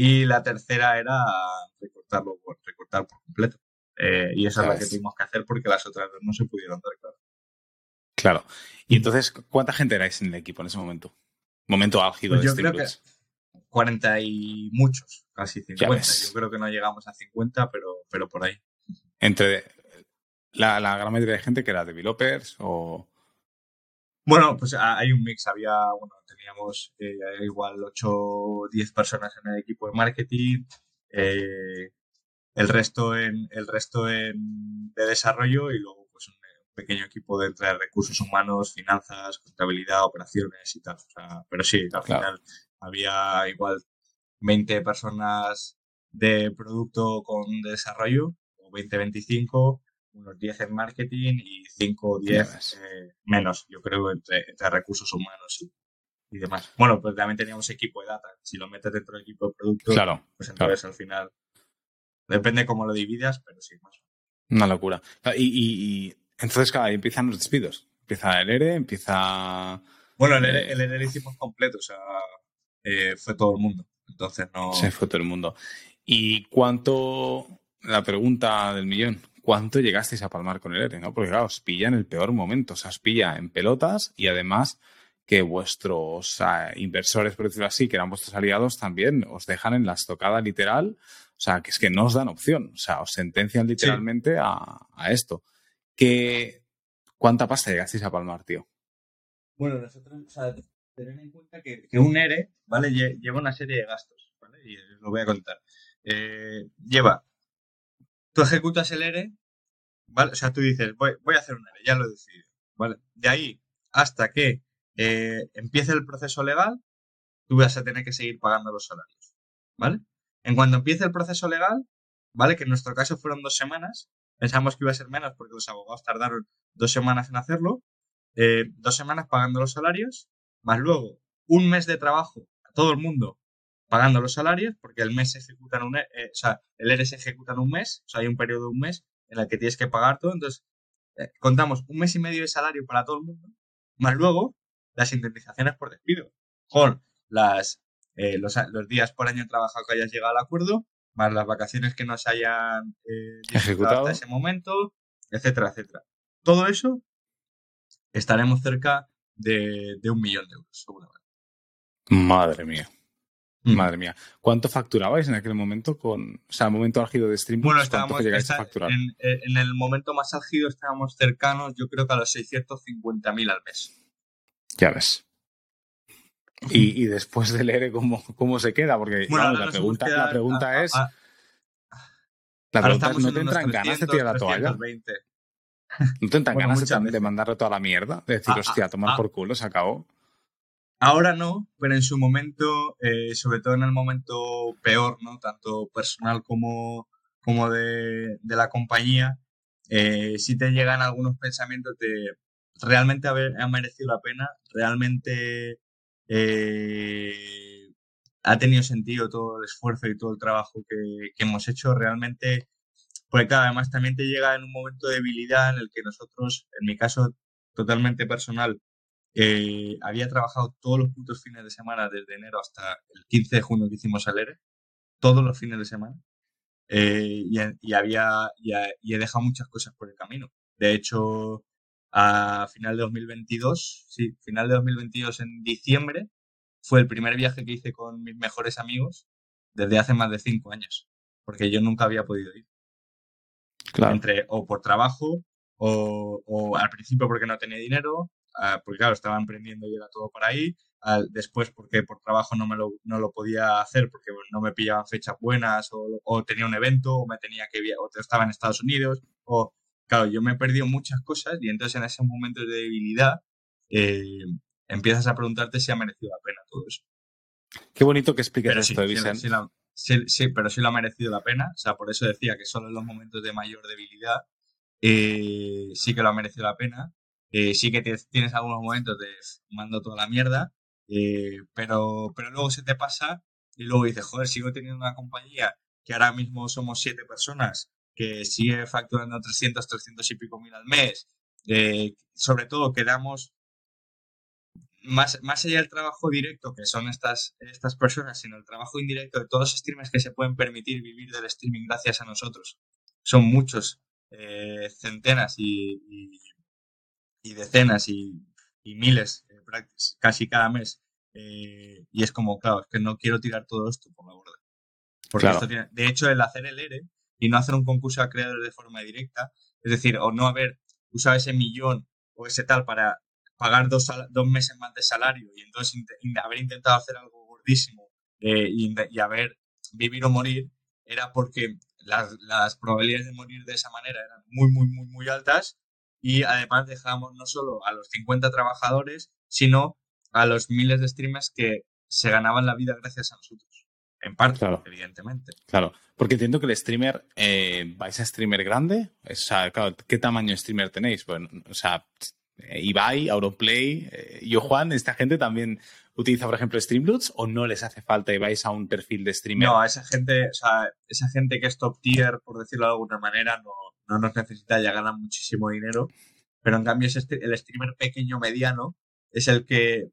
Y la tercera era recortarlo, recortar por completo. Eh, y esa es la que tuvimos que hacer porque las otras no se pudieron dar, claro. Claro. Y entonces, ¿cuánta gente erais en el equipo en ese momento? Momento álgido pues de yo creo que 40 y muchos, casi 50. Yo creo que no llegamos a 50, pero, pero por ahí. Entre la, la gran mayoría de gente que era developers o... Bueno, pues hay un mix. Había, bueno, teníamos eh, igual 8 o 10 personas en el equipo de marketing, eh, el resto en el resto en, de desarrollo y luego pues un, pequeño equipo de entre recursos humanos, finanzas, contabilidad, operaciones y tal. pero sí, al final había igual 20 personas de producto con desarrollo, o 20, 25, unos 10 en marketing y 5 o 10 eh, menos, yo creo, entre, entre recursos humanos y, demás. Bueno, pues también teníamos equipo de data. Si lo metes dentro del equipo de producto, pues entonces al final depende cómo lo dividas, pero sí, más. Una locura. Y, entonces, claro, ahí empiezan los despidos. Empieza el ERE, empieza. Bueno, el ERE, el ERE hicimos completo, o sea, eh, fue todo el mundo. Entonces no. Se fue todo el mundo. ¿Y cuánto, la pregunta del millón, cuánto llegasteis a palmar con el ERE? ¿no? Porque claro, os pilla en el peor momento, o sea, os pilla en pelotas y además que vuestros inversores, por decirlo así, que eran vuestros aliados, también os dejan en la estocada literal. O sea, que es que no os dan opción. O sea, os sentencian literalmente a, esto. ¿Qué, ¿Cuánta pasta llegasteis a palmar, tío? Bueno, nosotros, o sea, tener en cuenta que, un ERE, ¿vale? Lleva una serie de gastos, ¿vale? Y os lo voy a contar. Eh, lleva, tú ejecutas el ERE. O sea, tú dices, voy, a hacer un ERE, ya lo he ¿vale? De ahí hasta que eh, empiece el proceso legal, tú vas a tener que seguir pagando los salarios, ¿vale? En cuanto empiece el proceso legal, ¿vale? Que en nuestro caso fueron dos semanas, pensamos que iba a ser menos porque los abogados tardaron dos semanas en hacerlo, eh, dos semanas pagando los salarios, más luego un mes de trabajo a todo el mundo pagando los salarios, porque el mes se ejecuta en un, eh, o sea, el ERE se ejecuta en un mes, o sea, hay un periodo de un mes en el que tienes que pagar todo, entonces contamos un mes y medio de salario para todo el mundo, más luego las indemnizaciones por despido, con las, eh, los, días por año trabajado que hayas llegado al acuerdo, más las vacaciones que no se hayan eh, ejecutado hasta ese momento, etcétera, etcétera. Todo eso estaremos cerca de, un millón de euros, seguramente. Madre mía. Mm. Madre mía. ¿Cuánto facturabais en aquel momento con, o sea, el momento álgido de streaming? Bueno, estábamos, a facturar? En, en, el momento más álgido estábamos cercanos, yo creo que a los 650.000 al mes. Ya ves. Y, después del ERE, ¿cómo, ¿cómo se queda? Porque la, pregunta, la pregunta es. la pregunta es: ¿no te entran ganas de tirar la toalla? ¿No te entran ganas de, mandarle toda la mierda? De decir, hostia, tomar por culo, se acabó. Ahora no, pero en su momento, eh, sobre todo en el momento peor, ¿no? Tanto personal como, como de, la compañía, eh, si te llegan algunos pensamientos de, realmente ha merecido la pena, realmente eh, ha tenido sentido todo el esfuerzo y todo el trabajo que, hemos hecho, realmente, porque claro, además también te llega en un momento de debilidad en el que nosotros, en mi caso totalmente personal, eh, había trabajado todos los putos fines de semana desde enero hasta el 15 de junio que hicimos el ERE, todos los fines de semana, eh, y, había, y he dejado muchas cosas por el camino. De hecho, a final de 2022, sí, final de 2022 en diciembre, fue el primer viaje que hice con mis mejores amigos desde hace más de cinco años, porque yo nunca había podido ir. Claro. Entre, o por trabajo, o, al principio porque no tenía dinero, ah, porque claro, estaba emprendiendo y era todo por ahí, después porque por trabajo no, me lo, no lo podía hacer porque no me pillaban fechas buenas, o, o tenía un evento, o me tenía que o estaba en Estados Unidos, o claro, yo me he perdido muchas cosas y entonces en esos momentos de debilidad eh, empiezas a preguntarte si ha merecido la pena todo eso. Qué bonito que expliques esto, Vicente. Sí, pero sí lo ha merecido la pena. O sea, por eso decía que solo en los momentos de mayor debilidad eh, sí que lo ha merecido la pena. Eh, sí que tienes algunos momentos de mando toda la mierda, pero, pero luego se te pasa y luego dices, joder, sigo teniendo una compañía que ahora mismo somos siete personas que sigue facturando 300, 300 y pico mil al mes. Eh, sobre todo quedamos más, más allá del trabajo directo que son estas, estas personas, sino el trabajo indirecto de todos los streamers que se pueden permitir vivir del streaming gracias a nosotros. Son muchos, eh, centenas y, decenas y, miles, eh, casi cada mes. y es como, claro, es que no quiero tirar todo esto por la borda. Porque esto tiene, de hecho, el hacer el ERE y no hacer un concurso a creadores de forma directa, es decir, o no haber usado ese millón o ese tal para pagar dos, dos meses más de salario y entonces haber intentado hacer algo gordísimo eh, y, y, haber vivir o morir, era porque las, las, probabilidades de morir de esa manera eran muy, muy, muy, muy altas y además dejábamos no solo a los 50 trabajadores, sino a los miles de streamers que se ganaban la vida gracias a nosotros. En parte, evidentemente. Claro, porque entiendo que el streamer, eh, ¿vais a streamer grande? O sea, claro, ¿qué tamaño de streamer tenéis? Bueno, o sea, Ibai, Auronplay, eh, yo Juan, ¿esta gente también utiliza, por ejemplo, Streamloots o no les hace falta y vais a un perfil de streamer? No, a esa gente, o sea, esa gente que es top tier, por decirlo de alguna manera, no, no nos necesita, ya ganan muchísimo dinero. Pero en cambio, es el streamer pequeño mediano es el que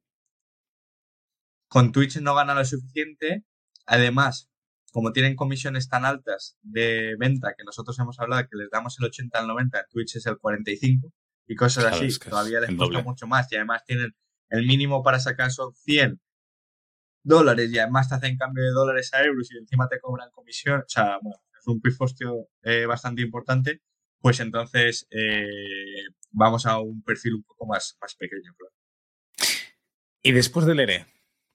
con Twitch no gana lo suficiente. Además, como tienen comisiones tan altas de venta que nosotros hemos hablado que les damos el 80 al 90, en Twitch es el 45 y cosas así, todavía les cuesta mucho más y además tienen el mínimo para sacar son 100 dólares y además te hacen cambio de dólares a euros y encima te cobran comisión, o sea, bueno, un pifostio eh, bastante importante, pues entonces eh, vamos a un perfil un poco más, más pequeño, claro. Y después del ERE,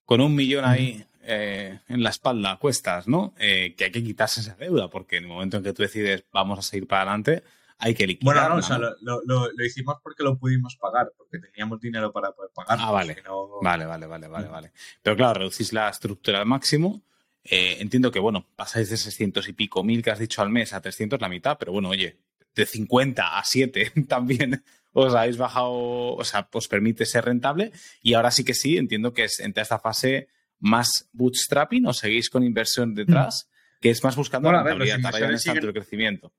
con un millón ahí eh, en la espalda, cuestas, ¿no? que hay que quitarse esa deuda, porque en el momento en que tú decides vamos a seguir para adelante, hay que liquidar. Bueno, no, o sea, lo, lo, hicimos porque lo pudimos pagar, porque teníamos dinero para poder pagar. Ah, vale. Vale, vale, vale, vale, vale. Pero claro, reducís la estructura al máximo. Eh, entiendo que, bueno, pasáis de 600 y pico mil que has dicho al mes a 300 la mitad, pero bueno, oye, de 50 a 7 también os habéis bajado, o sea, os permite ser rentable. Y ahora sí que sí, entiendo que es entre esta fase más bootstrapping o seguís con inversión detrás, mm. que es más buscando la rentabilidad, tanto el crecimiento.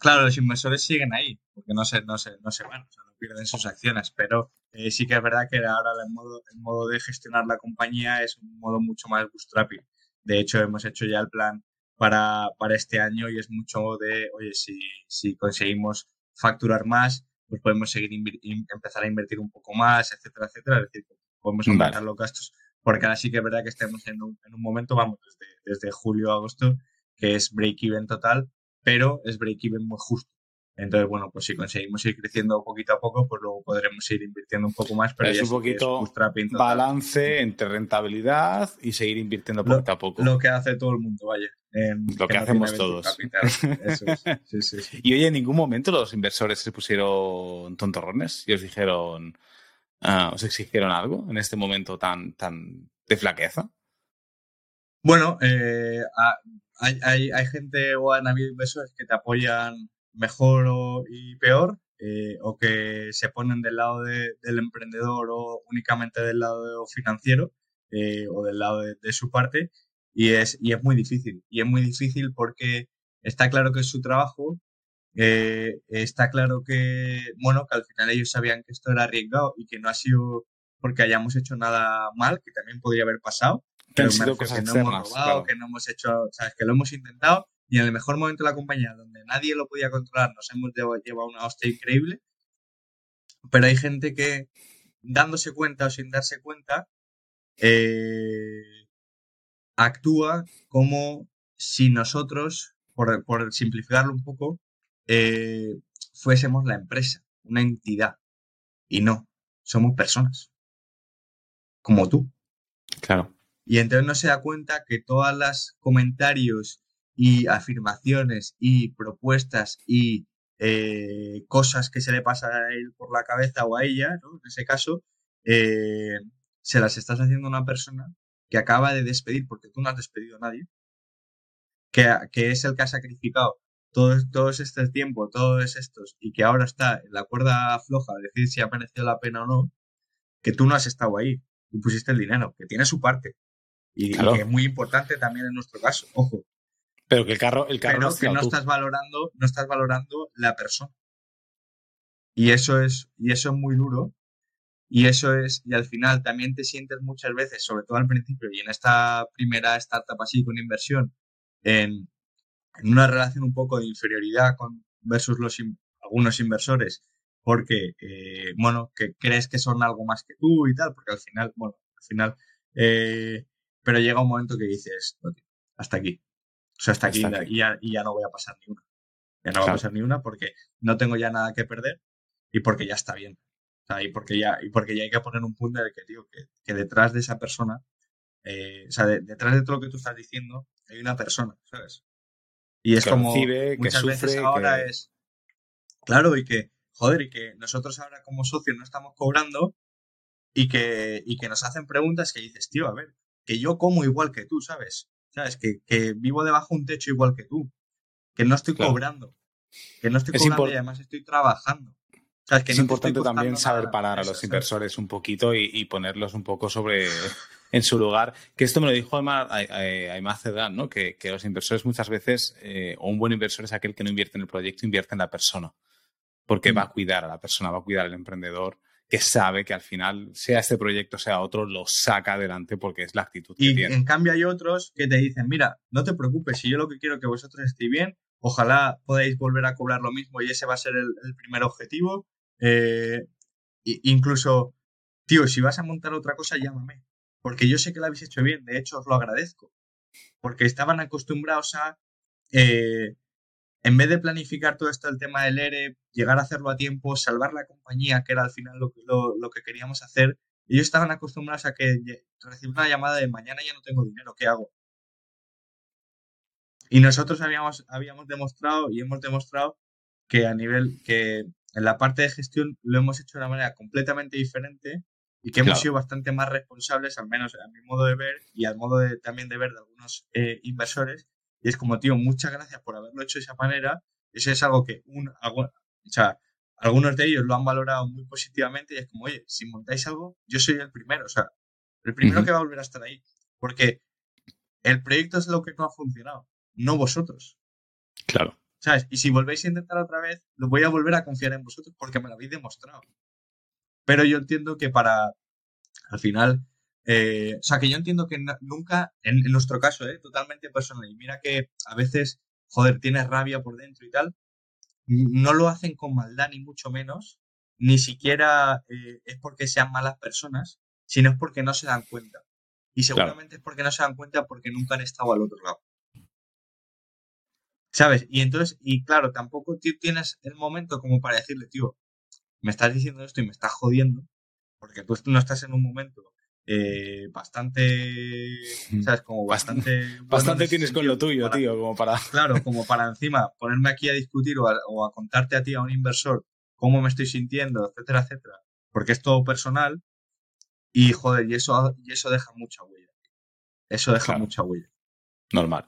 Claro, los inversores siguen ahí, porque no se, no se, no se van, o sea, no pierden sus acciones, pero eh, sí que es verdad que ahora el modo, el modo de gestionar la compañía es un modo mucho más bootstrapping. De hecho, hemos hecho ya el plan para, para este año y es mucho de, oye, si, si conseguimos facturar más, pues podemos seguir empezar a invertir un poco más, etcétera, etcétera. Es decir, podemos aumentar los gastos, porque ahora sí que es verdad que estamos en un, en un momento, vamos, desde, desde julio a agosto, que es break-even total pero es break-even muy justo. Entonces, bueno, pues si conseguimos ir creciendo poquito a poco, pues luego podremos ir invirtiendo un poco más. Pero es un poquito balance entre rentabilidad y seguir invirtiendo poquito a poco. Lo que hace todo el mundo, vaya. lo que, hacemos todos. y oye, en ningún momento los inversores se pusieron tontorrones y os dijeron, ah, os exigieron algo en este momento tan, tan de flaqueza. Bueno, eh, hay, hay, hay, gente o han habido inversores que te apoyan mejor o, y peor, eh, o que se ponen del lado del emprendedor o únicamente del lado financiero eh, o del lado de, su parte, y es, y es muy difícil. Y es muy difícil porque está claro que es su trabajo, eh, está claro que, bueno, que al final ellos sabían que esto era arriesgado y que no ha sido porque hayamos hecho nada mal, que también podría haber pasado, que, no hemos robado, que no hemos hecho, sabes, que lo hemos intentado y en el mejor momento de la compañía, donde nadie lo podía controlar, nos hemos llevado una hostia increíble. Pero hay gente que, dándose cuenta o sin darse cuenta, eh, actúa como si nosotros, por, por simplificarlo un poco, eh, fuésemos la empresa, una entidad. Y no, somos personas. Como tú. Claro. Y entonces no se da cuenta que todas las comentarios y afirmaciones y propuestas y eh, cosas que se le pasan a él por la cabeza o a ella, ¿no? en ese caso, eh, se las estás haciendo a una persona que acaba de despedir, porque tú no has despedido a nadie, que, que es el que ha sacrificado todos, todos este tiempo, todos estos, y que ahora está en la cuerda floja de decir si ha merecido la pena o no, que tú no has estado ahí, tú pusiste el dinero, que tiene su parte, y, que es muy importante también en nuestro caso, ojo. Pero que el carro, el carro Pero que no estás valorando, no estás valorando la persona. Y eso es, y eso es muy duro. Y eso es, y al final también te sientes muchas veces, sobre todo al principio y en esta primera startup así con inversión, en, en una relación un poco de inferioridad con versus los algunos inversores, porque, eh, bueno, que crees que son algo más que tú y tal, porque al final, bueno, al final eh, pero llega un momento que dices, hasta aquí. O sea, hasta, aquí, Y, ya, y, ya, no voy a pasar ni una. Ya no voy a pasar ni una porque no tengo ya nada que perder y porque ya está bien. y porque ya, y porque ya hay que poner un punto de que, tío, que, detrás de esa persona, eh, o sea, detrás de todo lo que tú estás diciendo, hay una persona, ¿sabes? Y es como muchas veces ahora es claro y que joder y que nosotros ahora como socios no estamos cobrando y que y que nos hacen preguntas que dices tío a ver que yo como igual que tú sabes sabes que, que vivo debajo de un techo igual que tú que no estoy cobrando que no estoy cobrando y además estoy trabajando es importante también saber parar a los inversores un poquito y, ponerlos un poco sobre en su lugar. Que esto me lo dijo Aymar Cedrán, ¿no? Que, que, los inversores muchas veces, eh, o un buen inversor es aquel que no invierte en el proyecto, invierte en la persona. Porque va a mm. cuidar a la persona, va a cuidar al emprendedor que sabe que al final, sea este proyecto, sea otro, lo saca adelante porque es la actitud que tiene. Y en cambio hay otros que te dicen, mira, no te preocupes, si yo lo que quiero es que vosotros estéis bien, ojalá podáis volver a cobrar lo mismo y ese va a ser el primer objetivo eh, incluso, tío, si vas a montar otra cosa, llámame. Porque yo sé que lo habéis hecho bien, de hecho os lo agradezco. Porque estaban acostumbrados a, eh, en vez de planificar todo esto, el tema del ERE, llegar a hacerlo a tiempo, salvar la compañía, que era al final lo, lo que queríamos hacer, ellos estaban acostumbrados a que recibir una llamada de mañana ya no tengo dinero, ¿qué hago? Y nosotros habíamos, habíamos demostrado y hemos demostrado que a nivel que en la parte de gestión lo hemos hecho de una manera completamente diferente y que hemos sido bastante más responsables, al menos a mi modo de ver y al modo de, también de ver de algunos eh, inversores. Y es como, tío, muchas gracias por haberlo hecho de esa manera. Eso es algo que un, o sea, algunos de ellos lo han valorado muy positivamente y es como, oye, si montáis algo, yo soy el primero, o sea, el primero que va a volver a estar ahí. Porque el proyecto es lo que no ha funcionado, no vosotros. Claro. ¿Sabes? Y si volvéis a intentar otra vez, lo voy a volver a confiar en vosotros porque me lo habéis demostrado. Pero yo entiendo que para, al final, eh, o sea, que yo entiendo que nunca, en, nuestro caso, eh, totalmente personal, y mira que a veces, joder, tienes rabia por dentro y tal, no lo hacen con maldad ni mucho menos, ni siquiera eh, es porque sean malas personas, sino es porque no se dan cuenta. Y seguramente es porque no se dan cuenta porque nunca han estado al otro lado. ¿Sabes? Y entonces, y claro, tampoco tienes el momento como para decirle, tío, me estás diciendo esto y me estás jodiendo, porque tú no estás en un momento eh, bastante, ¿sabes? Como bastante... bastante tienes con lo tuyo, tío, como para... Claro, como para encima ponerme aquí a discutir o a, contarte a ti, a un inversor, cómo me estoy sintiendo, etcétera, etcétera, porque es todo personal y, joder, y eso, y eso deja mucha huella. Eso deja mucha huella. Normal.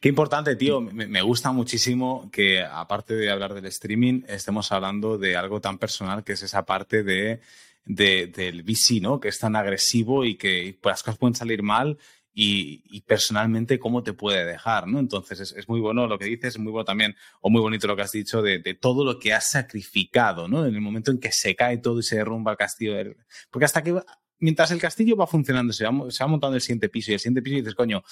Qué importante, tío. Me, gusta muchísimo que, aparte de hablar del streaming, estemos hablando de algo tan personal que es esa parte de, del VC, ¿no? Que es tan agresivo y que las cosas pueden salir mal y, personalmente cómo te puede dejar, ¿no? Entonces es, muy bueno lo que dices, es muy bueno también, o muy bonito lo que has dicho de, todo lo que has sacrificado, ¿no? En el momento en que se cae todo y se derrumba el castillo. Porque hasta que mientras el castillo va funcionando, se va, se va, montando el siguiente piso y el siguiente piso y dices, coño,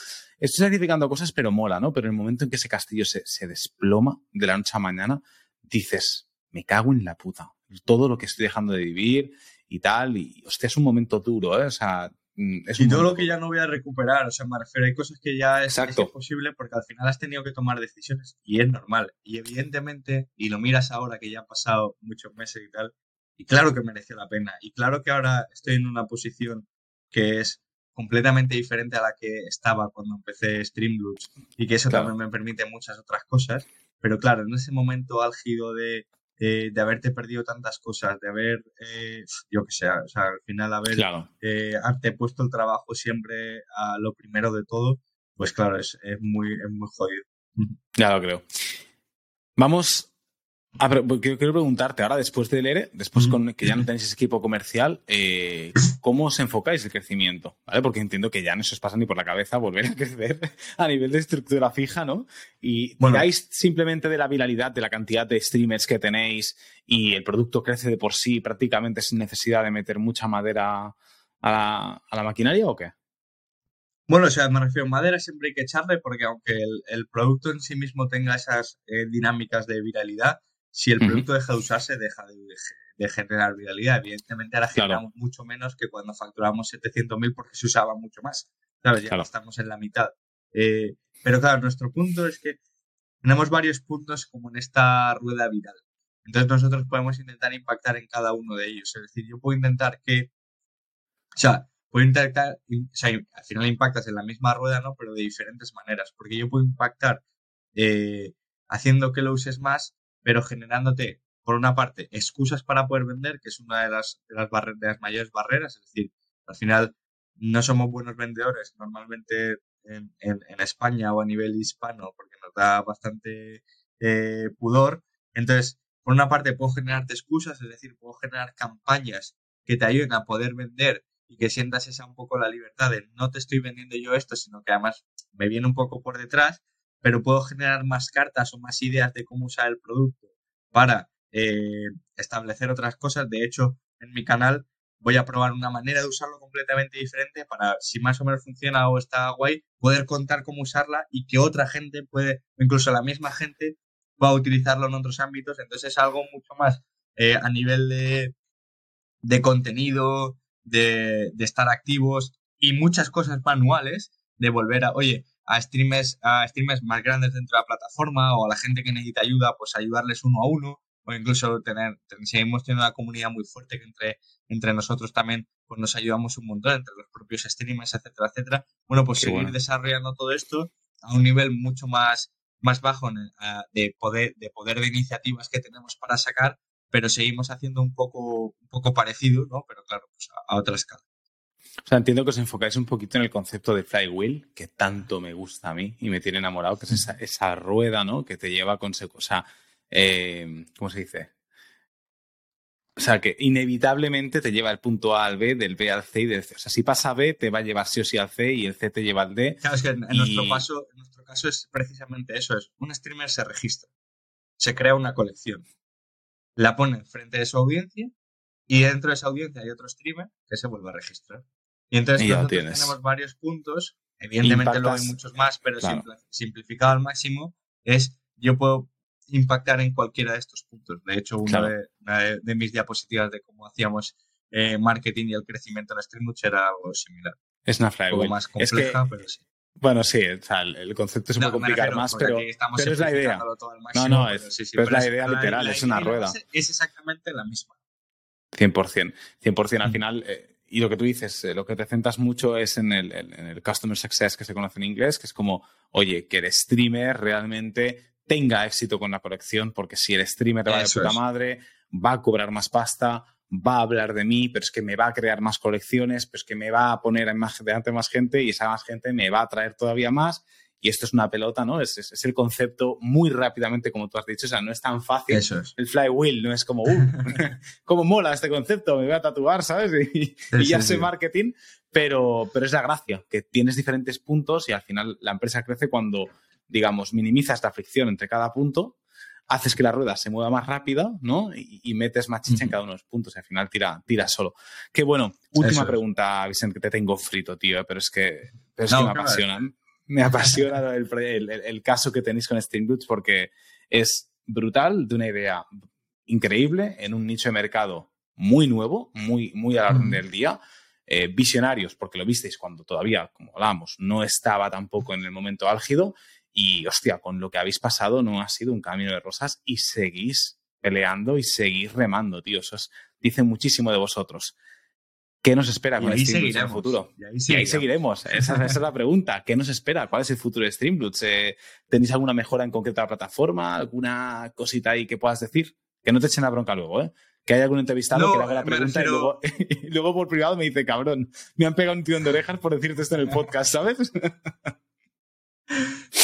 estoy sacrificando cosas, pero mola, ¿no? Pero en el momento en que ese castillo se, se, desploma de la noche a mañana, dices, me cago en la puta. Todo lo que estoy dejando de vivir y tal, y hostia, es un momento duro, ¿eh? O sea, mm, es y todo lo que ya no voy a recuperar, o sea, me refiero, hay cosas que ya es, es imposible porque al final has tenido que tomar decisiones y es normal. Y evidentemente, y lo miras ahora que ya han pasado muchos meses y tal, y claro que mereció la pena. Y claro que ahora estoy en una posición que es completamente diferente a la que estaba cuando empecé Streamloops y que eso también me permite muchas otras cosas. Pero claro, en ese momento álgido de, de haberte perdido tantas cosas, de haber, eh, yo que sé, o sea, al final haber eh, puesto el trabajo siempre a lo primero de todo, pues claro, es, es, muy, es muy jodido. Ya lo creo. Vamos Ah, pero pues, quiero, preguntarte ahora, después del ERE, después con que ya no tenéis ese equipo comercial, eh, ¿cómo os enfocáis el crecimiento? ¿Vale? Porque entiendo que ya no se os pasa ni por la cabeza volver a crecer a nivel de estructura fija, ¿no? Y bueno. simplemente de la viralidad, de la cantidad de streamers que tenéis y el producto crece de por sí prácticamente sin necesidad de meter mucha madera a la, maquinaria o qué? Bueno, o sea, me refiero, a madera siempre hay que echarle porque aunque el, producto en sí mismo tenga esas eh, dinámicas de viralidad, si el producto deja de usarse, deja de, generar viralidad. Evidentemente ahora generamos mucho menos que cuando facturamos 700.000 porque se usaba mucho más. ¿Sabes? Ya estamos en la mitad. Eh, pero claro, nuestro punto es que tenemos varios puntos como en esta rueda viral. Entonces nosotros podemos intentar impactar en cada uno de ellos. Es decir, yo puedo intentar que, o sea, puedo intentar, o sea, al final impactas en la misma rueda, ¿no? Pero de diferentes maneras, porque yo puedo impactar eh, haciendo que lo uses más, pero generándote, por una parte, excusas para poder vender, que es una de las, de las, mayores barreras, es decir, al final no somos buenos vendedores normalmente en, España o a nivel hispano porque nos da bastante eh, pudor. Entonces, por una parte puedo generarte excusas, es decir, puedo generar campañas que te ayuden a poder vender y que sientas esa un poco la libertad de no te estoy vendiendo yo esto, sino que además me viene un poco por detrás, pero puedo generar más cartas o más ideas de cómo usar el producto para eh, establecer otras cosas. De hecho, en mi canal voy a probar una manera de usarlo completamente diferente para, si más o menos funciona o está guay, poder contar cómo usarla y que otra gente puede, incluso la misma gente, pueda utilizarlo en otros ámbitos. Entonces es algo mucho más eh, a nivel de, de contenido, de, de, estar activos y muchas cosas manuales de volver a, oye, a streamers, a streamers más grandes dentro de la plataforma o a la gente que necesita ayuda, pues ayudarles uno a uno o incluso tener, seguimos teniendo una comunidad muy fuerte que entre, entre nosotros también pues nos ayudamos un montón, entre los propios streamers, etcétera, etcétera. Bueno, pues seguir desarrollando todo esto a un nivel mucho más, más bajo de, poder, de poder de iniciativas que tenemos para sacar, pero seguimos haciendo un poco, un poco parecido, ¿no? Pero claro, pues a, otra escala. O sea, entiendo que os enfocáis un poquito en el concepto de flywheel, que tanto me gusta a mí y me tiene enamorado, que es esa, esa rueda, ¿no? Que te lleva con... O sea, eh, ¿cómo se dice? O sea, que inevitablemente te lleva el punto A al B, del B al C y del C. O sea, si pasa B, te va a llevar sí o sí al C y el C te lleva al D. Claro, es que en, nuestro, caso, en nuestro caso es precisamente eso. Es un streamer se registra, se crea una colección, la pone frente de su audiencia y dentro de esa audiencia hay otro streamer que se vuelve a registrar. Y entonces nosotros tenemos varios puntos, evidentemente luego hay muchos más, pero simplificado al máximo es yo puedo impactar en cualquiera de estos puntos. De hecho, una, de, mis diapositivas de cómo hacíamos eh, marketing y el crecimiento en Streamlabs era algo similar. Es una flywheel. más compleja, pero sí. Bueno, sí, el concepto es muy complicado más, pero, es la idea. no, no, es, la idea literal, es una rueda. Es exactamente la misma. 100%. 100% al mm. final, eh, y lo que tú dices, eh, lo que te centras mucho es en el, en el Customer Success que se conoce en inglés, que es como, oye, que el streamer realmente tenga éxito con la colección, porque si el streamer va de puta madre, va a cobrar más pasta, va a hablar de mí, pero es que me va a crear más colecciones, pero es que me va a poner en más, delante más gente y esa más gente me va a traer todavía más. Y esto es una pelota, ¿no? Es, es, el concepto muy rápidamente, como tú has dicho. O sea, no es tan fácil. El flywheel no es como, uh, cómo mola este concepto, me voy a tatuar, ¿sabes? Y, ya sé marketing. Pero, pero es la gracia, que tienes diferentes puntos y al final la empresa crece cuando digamos, minimizas la fricción entre cada punto, haces que la rueda se mueva más rápida, ¿no? Y, metes más chicha en cada uno de los puntos y al final tira, tira solo. Qué bueno. Última pregunta, Vicente, que te tengo frito, tío, pero es que, pero es que me apasiona. Me apasiona el, caso que tenéis con Streamloots porque es brutal, de una idea increíble en un nicho de mercado muy nuevo, muy, muy a la orden del día. Eh, visionarios, porque lo visteis cuando todavía, como hablábamos, no estaba tampoco en el momento álgido y hostia, con lo que habéis pasado no ha sido un camino de rosas y seguís peleando y seguís remando, tío. Eso dice muchísimo de vosotros. ¿Qué nos espera con Streamloots en el futuro? Y ahí, seguiremos. Esa, es la pregunta. ¿Qué nos espera? ¿Cuál es el futuro de Streamloots? Eh, ¿Tenéis alguna mejora en concreta de la plataforma? ¿Alguna cosita ahí que puedas decir? Que no te echen la bronca luego, ¿eh? Que haya algún entrevistado que le haga la pregunta y, luego, y, luego, por privado me dice, cabrón, me han pegado un tío de orejas por decirte esto en el podcast, ¿sabes?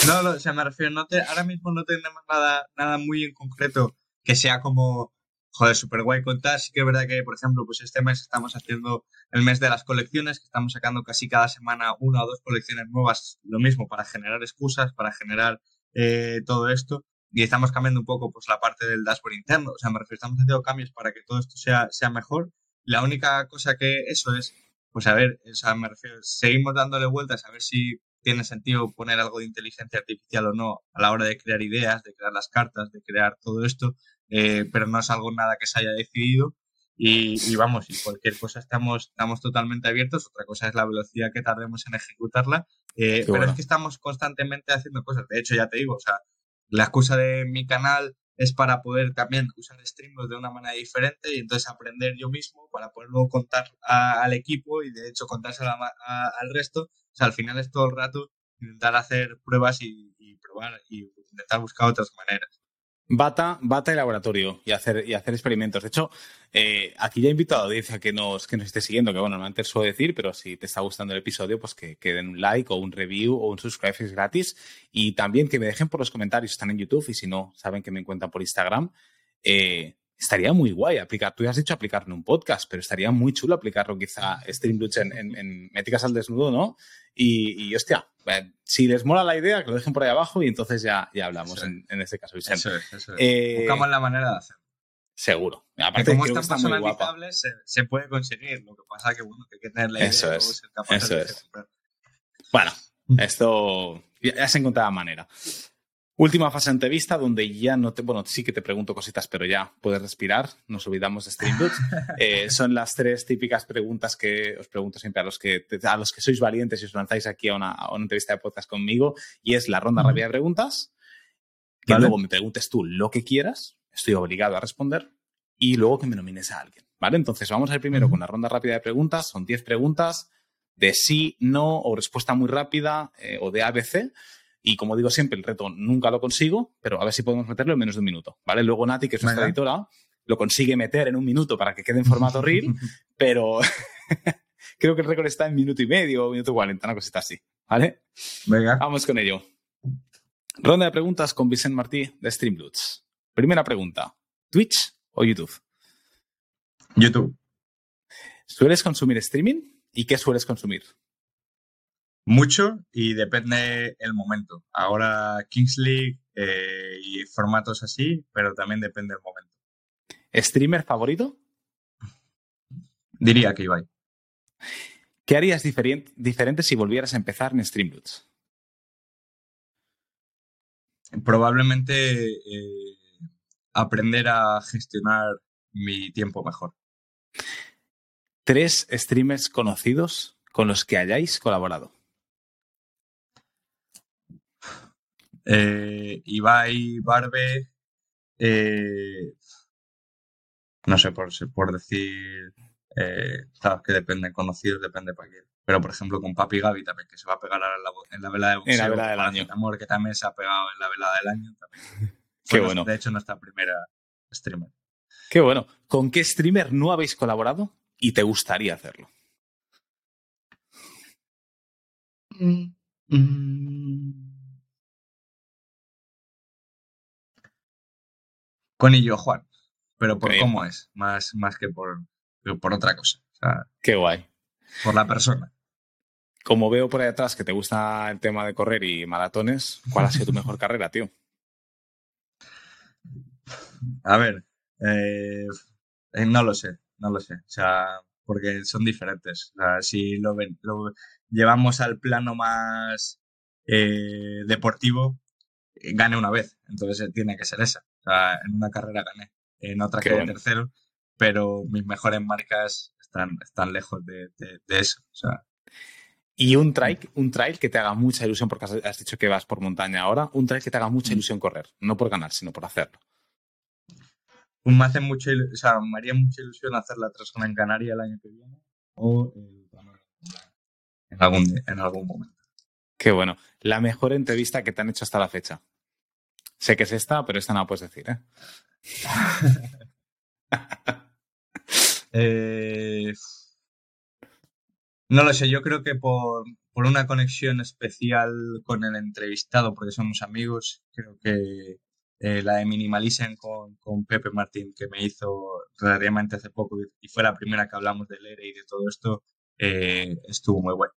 No, no, o sea, me refiero, no te, ahora mismo no tenemos nada, nada muy en concreto que sea como, joder, súper guay contar. Sí que es verdad que, por ejemplo, pues este mes estamos haciendo el mes de las colecciones, que estamos sacando casi cada semana una o dos colecciones nuevas, lo mismo, para generar excusas, para generar eh, todo esto. Y estamos cambiando un poco pues la parte del dashboard interno. O sea, me refiero, estamos haciendo cambios para que todo esto sea, sea mejor. La única cosa que eso es, pues a ver, o sea, me refiero, seguimos dándole vueltas a ver si tiene sentido poner algo de inteligencia artificial o no a la hora de crear ideas, de crear las cartas, de crear todo esto, eh, pero no es algo nada que se haya decidido. Y, vamos, y cualquier cosa estamos, estamos totalmente abiertos. Otra cosa es la velocidad que tardemos en ejecutarla. Eh, pero es que estamos constantemente haciendo cosas. De hecho, ya te digo, o sea, la excusa de mi canal es para poder también usar Streamlabs de una manera diferente y entonces aprender yo mismo para poder luego contar al equipo y de hecho contárselo al resto. O sea, al final es todo el rato intentar hacer pruebas y, y probar y intentar buscar otras maneras. Bata, bata el laboratorio y hacer, y hacer experimentos. De hecho, eh, aquí ya he invitado a la audiencia que nos, que nos esté siguiendo, que bueno, normalmente suelo decir, pero si te está gustando el episodio, pues que, que, den un like o un review o un subscribe es gratis. Y también que me dejen por los comentarios, están en YouTube y si no, saben que me encuentran por Instagram. Eh, estaría muy guay aplicar, tú ya has dicho aplicarlo en un podcast, pero estaría muy chulo aplicarlo quizá Streamlabs en, en, en Métricas al desnudo, ¿no? Y, y hostia, eh, si les mola la idea, que lo dejen por ahí abajo y entonces ya, ya hablamos en, en, este caso. Eso es, eso es. Eh, Buscamos la manera de hacerlo. Seguro. Aparte, como es tan personalizable, se, se, puede conseguir. Lo que pasa que, bueno, que hay que tener la idea eso es, ser capaz eso de es. Bueno, esto ya se encontraba manera. Última fase de entrevista donde ya no te, bueno, sí que te pregunto cositas, pero ya puedes respirar, nos olvidamos de Streamlabs. eh, son las tres típicas preguntas que os pregunto siempre a los que, a los que sois valientes y os lanzáis aquí a una, a una entrevista de podcast conmigo, y es la ronda rápida de preguntas, que vale. luego me preguntes tú lo que quieras, estoy obligado a responder, y luego que me nomines a alguien, ¿vale? Entonces vamos a ir primero con la ronda rápida de preguntas, son 10 preguntas de sí, no, o respuesta muy rápida, eh, o de ABC, y como digo siempre, el reto nunca lo consigo, pero a ver si podemos meterlo en menos de un minuto, ¿vale? Luego Nati, que es nuestra editora, lo consigue meter en un minuto para que quede en formato reel, pero creo que el récord está en minuto y medio o minuto cuarenta, una cosita así, ¿vale? Venga. Vamos con ello. Ronda de preguntas con Vicent Martí de Streamloots. Primera pregunta, ¿Twitch o YouTube? YouTube. ¿Sueles consumir streaming? ¿Y qué sueles consumir? Mucho y depende el momento. Ahora Kings League eh, y formatos así, pero también depende el momento. ¿Streamer favorito? Diría que Ibai. ¿Qué harías diferente, diferente si volvieras a empezar en Streamloots? Probablemente eh, aprender a gestionar mi tiempo mejor. ¿Tres streamers conocidos con los que hayáis colaborado? Eh, Ibai, Barbe, eh, no sé, por, por decir, eh, sabes que depende, conocidos depende para quién. Pero, por ejemplo, con Papi Gaby también, que se va a pegar ahora en la, en la vela de boxeo. En la vela del año. Amor, que también se ha pegado en la vela del año. También. Qué bueno. De hecho, nuestra primera streamer. Qué bueno. ¿Con qué streamer no habéis colaborado y te gustaría hacerlo? Mm. Mm. Con ello, Juan. Pero por cómo es, más, más que por, por otra cosa. O sea, Qué guay. por la persona. Como veo por ahí atrás que te gusta el tema de correr y maratones, ¿cuál ha sido tu mejor carrera, tío? A ver, eh, eh, no lo sé, no lo sé. O sea, porque son diferentes. O sea, si lo, ven, lo llevamos al plano más eh, deportivo, gane una vez. Entonces tiene que ser esa. O sea, en una carrera gané, en otra quedé bueno. tercero, pero mis mejores marcas están, están lejos de, de, de eso. O sea, Y un trail, un trail que te haga mucha ilusión, porque has, dicho que vas por montaña ahora, un trail que te haga mucha ilusión correr, no por ganar, sino por hacerlo. pues me hace mucha o sea, me haría mucha ilusión hacer la Trasona en Canarias el año que viene o el en algún, en algún momento. Qué bueno. La mejor entrevista que te han hecho hasta la fecha. Sé que es esta, pero esta no la puedes decir, ¿eh? Eh, no lo sé, yo creo que por, por una conexión especial con el entrevistado, porque somos amigos, creo que eh, la de Minimalism con, con Pepe Martín, que me hizo relativamente hace poco y fue la primera que hablamos del ERE y de todo esto, eh, estuvo muy bueno.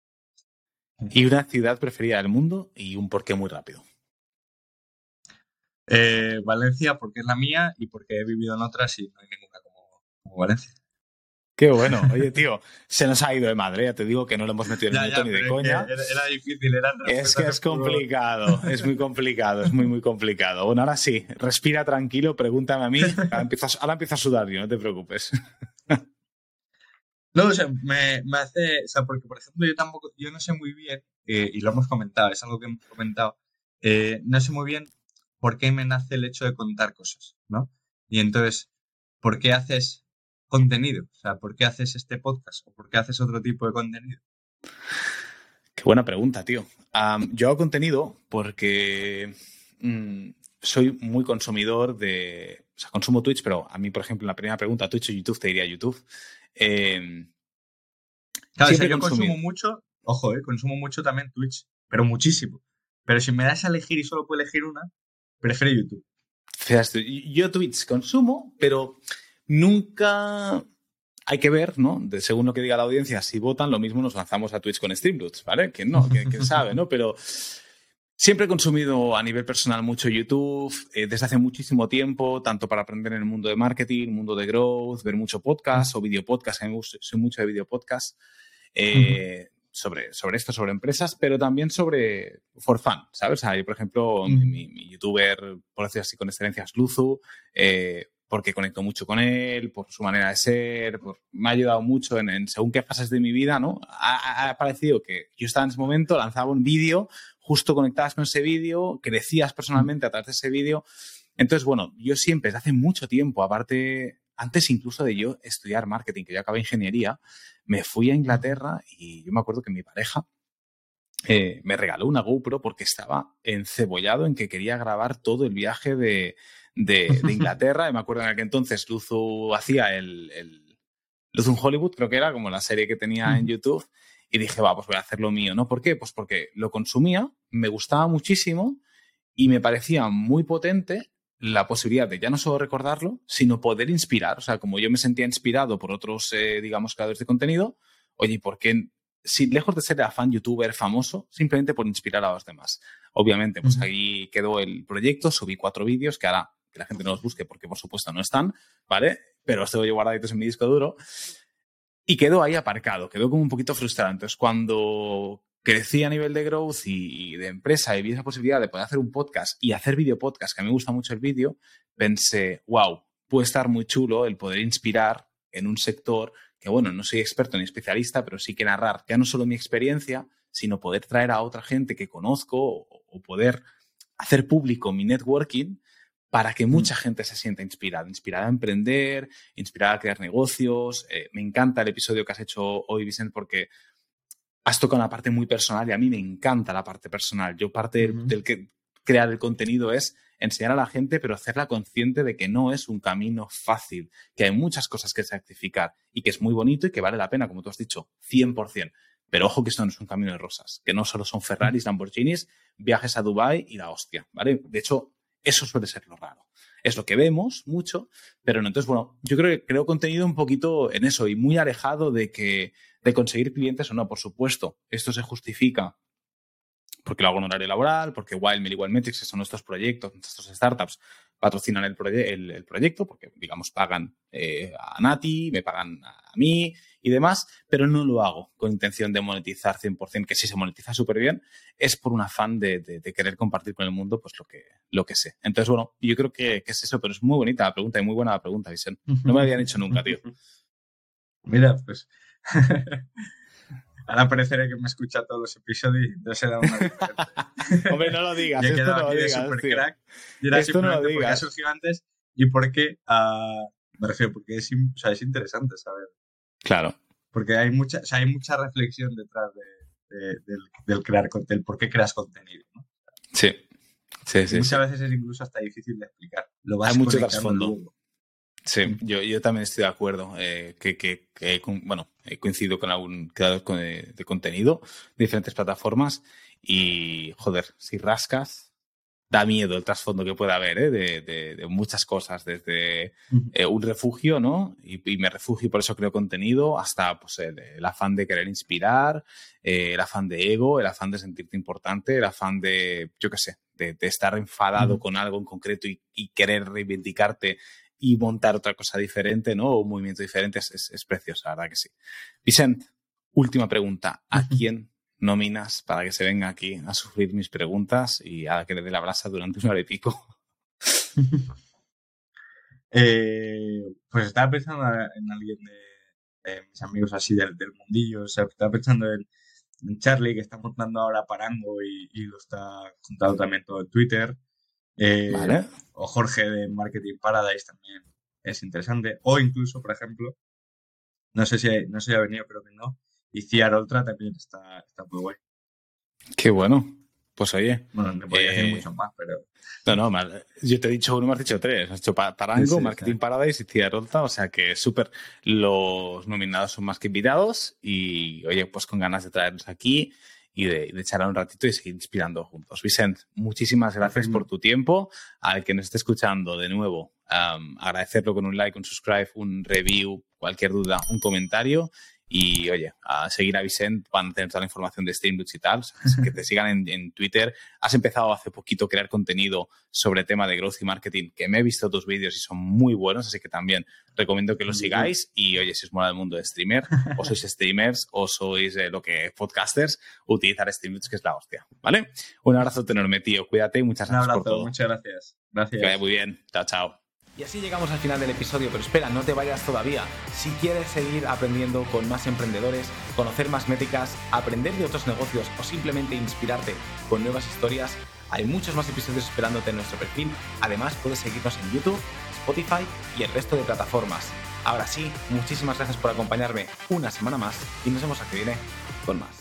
Y una ciudad preferida del mundo y un porqué muy rápido. Eh, Valencia, porque es la mía y porque he vivido en otras y no hay ninguna como, como Valencia. Qué bueno. Oye, tío, se nos ha ido de madre. Ya te digo que no lo hemos metido en el ya, ni de coña. Era, era difícil, era Es que es complicado, es muy complicado, es muy, muy complicado. Bueno, ahora sí, respira tranquilo, pregúntame a mí. Ahora empiezo a, ahora empiezo a sudar yo, no te preocupes. No, o sea, me, me hace, o sea, porque por ejemplo yo tampoco, yo no sé muy bien, eh, y lo hemos comentado, es algo que hemos comentado, eh, no sé muy bien por qué me nace el hecho de contar cosas, ¿no? Y entonces, ¿por qué haces contenido? O sea, ¿por qué haces este podcast o por qué haces otro tipo de contenido? Qué buena pregunta, tío. yo hago contenido porque mm, soy muy consumidor de. O sea, consumo Twitch, pero a mí, por ejemplo, la primera pregunta, Twitch o YouTube, te diría YouTube. Em, claro, yo consumo mucho, ojo, eh, consumo mucho también Twitch, pero muchísimo. Pero si me das a elegir y solo puedo elegir una, prefiero YouTube. Yo Twitch consumo, pero nunca hay que ver, ¿no? De, según lo que diga la audiencia, si votan, lo mismo nos lanzamos a Twitch con Streamloots, ¿vale? Que no, quién sabe, ¿no? Pero siempre he consumido a nivel personal mucho YouTube eh, desde hace muchísimo tiempo, tanto para aprender en el mundo de marketing, mundo de growth, ver mucho podcast o video podcast. A mí me gusta, soy mucho de video podcast. Eh, sobre, sobre esto, sobre empresas, pero también sobre for fun, ¿sabes? O por ejemplo, mi, youtuber, por decir así, con excelencia es Luzu, eh, porque conecto mucho con él, por su manera de ser, me ha ayudado mucho en, según qué fases de mi vida, ¿no? Ha, parecido que yo estaba en ese momento, lanzaba un vídeo, justo conectabas con ese vídeo, crecías personalmente a través de ese vídeo. Entonces, bueno, yo siempre, desde hace mucho tiempo, aparte, antes incluso de yo estudiar marketing, que yo acabé ingeniería, me fui a Inglaterra y yo me acuerdo que mi pareja eh, me regaló una GoPro porque estaba encebollado en que quería grabar todo el viaje de, Inglaterra. y me acuerdo en aquel entonces Luzu hacía el, el Luzu en Hollywood, creo que era como la serie que tenía en YouTube. Y dije, va, pues voy a hacer lo mío, ¿no? ¿Por qué? Pues porque lo consumía, me gustaba muchísimo y me parecía muy potente la posibilidad de ya no solo recordarlo, sino poder inspirar. O sea, como yo me sentía inspirado por otros, eh, digamos, creadores de contenido, oye, ¿por qué? Si, lejos de ser fan youtuber famoso, simplemente por inspirar a los demás. Obviamente, pues ahí quedó el proyecto, subí cuatro vídeos que ahora que la gente no los busque porque por supuesto no están, ¿vale? Pero los tengo yo guardaditos en mi disco duro. Y quedó ahí aparcado, quedó como un poquito frustrante. Entonces, cuando crecí a nivel de growth y, de empresa y vi esa posibilidad de poder hacer un podcast y hacer video podcast, que a mí me gusta mucho el vídeo, pensé, wow, puede estar muy chulo el poder inspirar en un sector que, bueno, no soy experto ni especialista, pero sí que narrar ya no solo mi experiencia, sino poder traer a otra gente que conozco o, poder hacer público mi networking para que mucha gente se sienta inspirada, inspirada a emprender, inspirada a crear negocios. Eh, me encanta el episodio que has hecho hoy, Vicente, porque has tocado una parte muy personal y a mí me encanta la parte personal. Yo parte del que crear el contenido es enseñar a la gente, pero hacerla consciente de que no es un camino fácil, que hay muchas cosas que sacrificar y que es muy bonito y que vale la pena, como tú has dicho, 100%. Pero ojo que esto no es un camino de rosas, que no solo son Ferraris, Lamborghinis, viajes a Dubai y la hostia, ¿vale? De hecho, eso suele ser lo raro. Es lo que vemos mucho, pero no. Entonces, bueno, yo creo que creo contenido un poquito en eso y muy alejado de que de conseguir clientes o no, por supuesto. Esto se justifica porque lo hago en horario laboral, porque Wildmail y Wildmetrics, que son nuestros proyectos, nuestras startups, patrocinan el, el, proyecto, porque, digamos, pagan eh, a Nati, me pagan a mí y demás, pero no lo hago con intención de monetizar 100%, que si se monetiza súper bien, es por un afán de, querer compartir con el mundo pues lo que, lo que sé. Entonces, bueno, yo creo que, que es eso, pero es muy bonita la pregunta y muy buena la pregunta, Vicente. No me habían hecho nunca, tío. Mira, pues Ahora pareceré que me escucha todos los episodios y entonces da una Hombre, no lo digas, esto no lo digas. Crack, y esto no lo digas. Porque ha surgido antes y porque, uh, me refiero, porque es, o sea, es interesante saber. Claro. Porque hay mucha, o sea, hay mucha reflexión detrás de, de, del, del, crear, del por qué creas contenido. ¿no? Sí. Sí, sí, muchas veces es incluso hasta difícil de explicar. Lo vas hay mucho trasfondo. Sí, yo, yo también estoy de acuerdo. Eh, que, que, que, bueno, he coincidido con algún creador de, de, contenido de diferentes plataformas y, joder, si rascas, da miedo el trasfondo que pueda haber ¿eh? de, de, de, muchas cosas, desde eh, un refugio, ¿no? Y, y, me refugio y por eso creo contenido, hasta pues, el, el afán de querer inspirar, eh, el afán de ego, el afán de sentirte importante, el afán de, yo qué sé, de, estar enfadado con algo en concreto y, y, querer reivindicarte y montar otra cosa diferente, ¿no? O un movimiento diferente es, es, precioso, la verdad que sí. Vicente, última pregunta. ¿A quién nominas para que se venga aquí a sufrir mis preguntas y a que le dé la brasa durante una hora y pico? eh, pues estaba pensando en alguien de, mis amigos así del, del, mundillo, o sea, estaba pensando en, Charlie que está montando ahora Parango y, y lo está contando también todo en Twitter. Eh, Vale. O Jorge de Marketing Paradise también es interesante. O incluso, por ejemplo, no sé si, no sé si ha venido, creo que no. Y Ciar Ultra también está, está muy guay. Qué bueno. Pues oye. Bueno, me podría Eh, decir mucho más, pero No, no, mal. yo te he dicho uno, me has dicho tres. Has dicho Tarango, Sí, sí, Marketing sí. Paradise y Ciarolta, o sea que súper. Los nominados son más que invitados y, oye, pues con ganas de traerlos aquí y de, de charlar un ratito y seguir inspirando juntos. Vicent, muchísimas gracias por tu tiempo. Al que nos esté escuchando de nuevo, agradecerlo con un like, un subscribe, un review, cualquier duda, un comentario. Y oye, a seguir a Vicent, van a tener toda la información de Streamlabs y tal. que te sigan en, en Twitter. Has empezado hace poquito a crear contenido sobre tema de growth y marketing, que me he visto tus vídeos y son muy buenos, así que también recomiendo que los sigáis. Y oye, si os mola el mundo de streamer, o sois streamers, o sois eh, lo que podcasters, utilizar Streamlabs, que es la hostia. ¿Vale? Un abrazo enorme, tío. Cuídate y muchas un gracias por abrazo. todo. Muchas gracias. Que vaya Gracias. muy bien. Chao, chao. Y así llegamos al final del episodio, pero espera, no te vayas todavía. Si quieres seguir aprendiendo con más emprendedores, conocer más métricas, aprender de otros negocios o simplemente inspirarte con nuevas historias, hay muchos más episodios esperándote en nuestro perfil. Además, puedes seguirnos en YouTube, Spotify y el resto de plataformas. Ahora sí, muchísimas gracias por acompañarme una semana más y nos vemos aquí viene con más.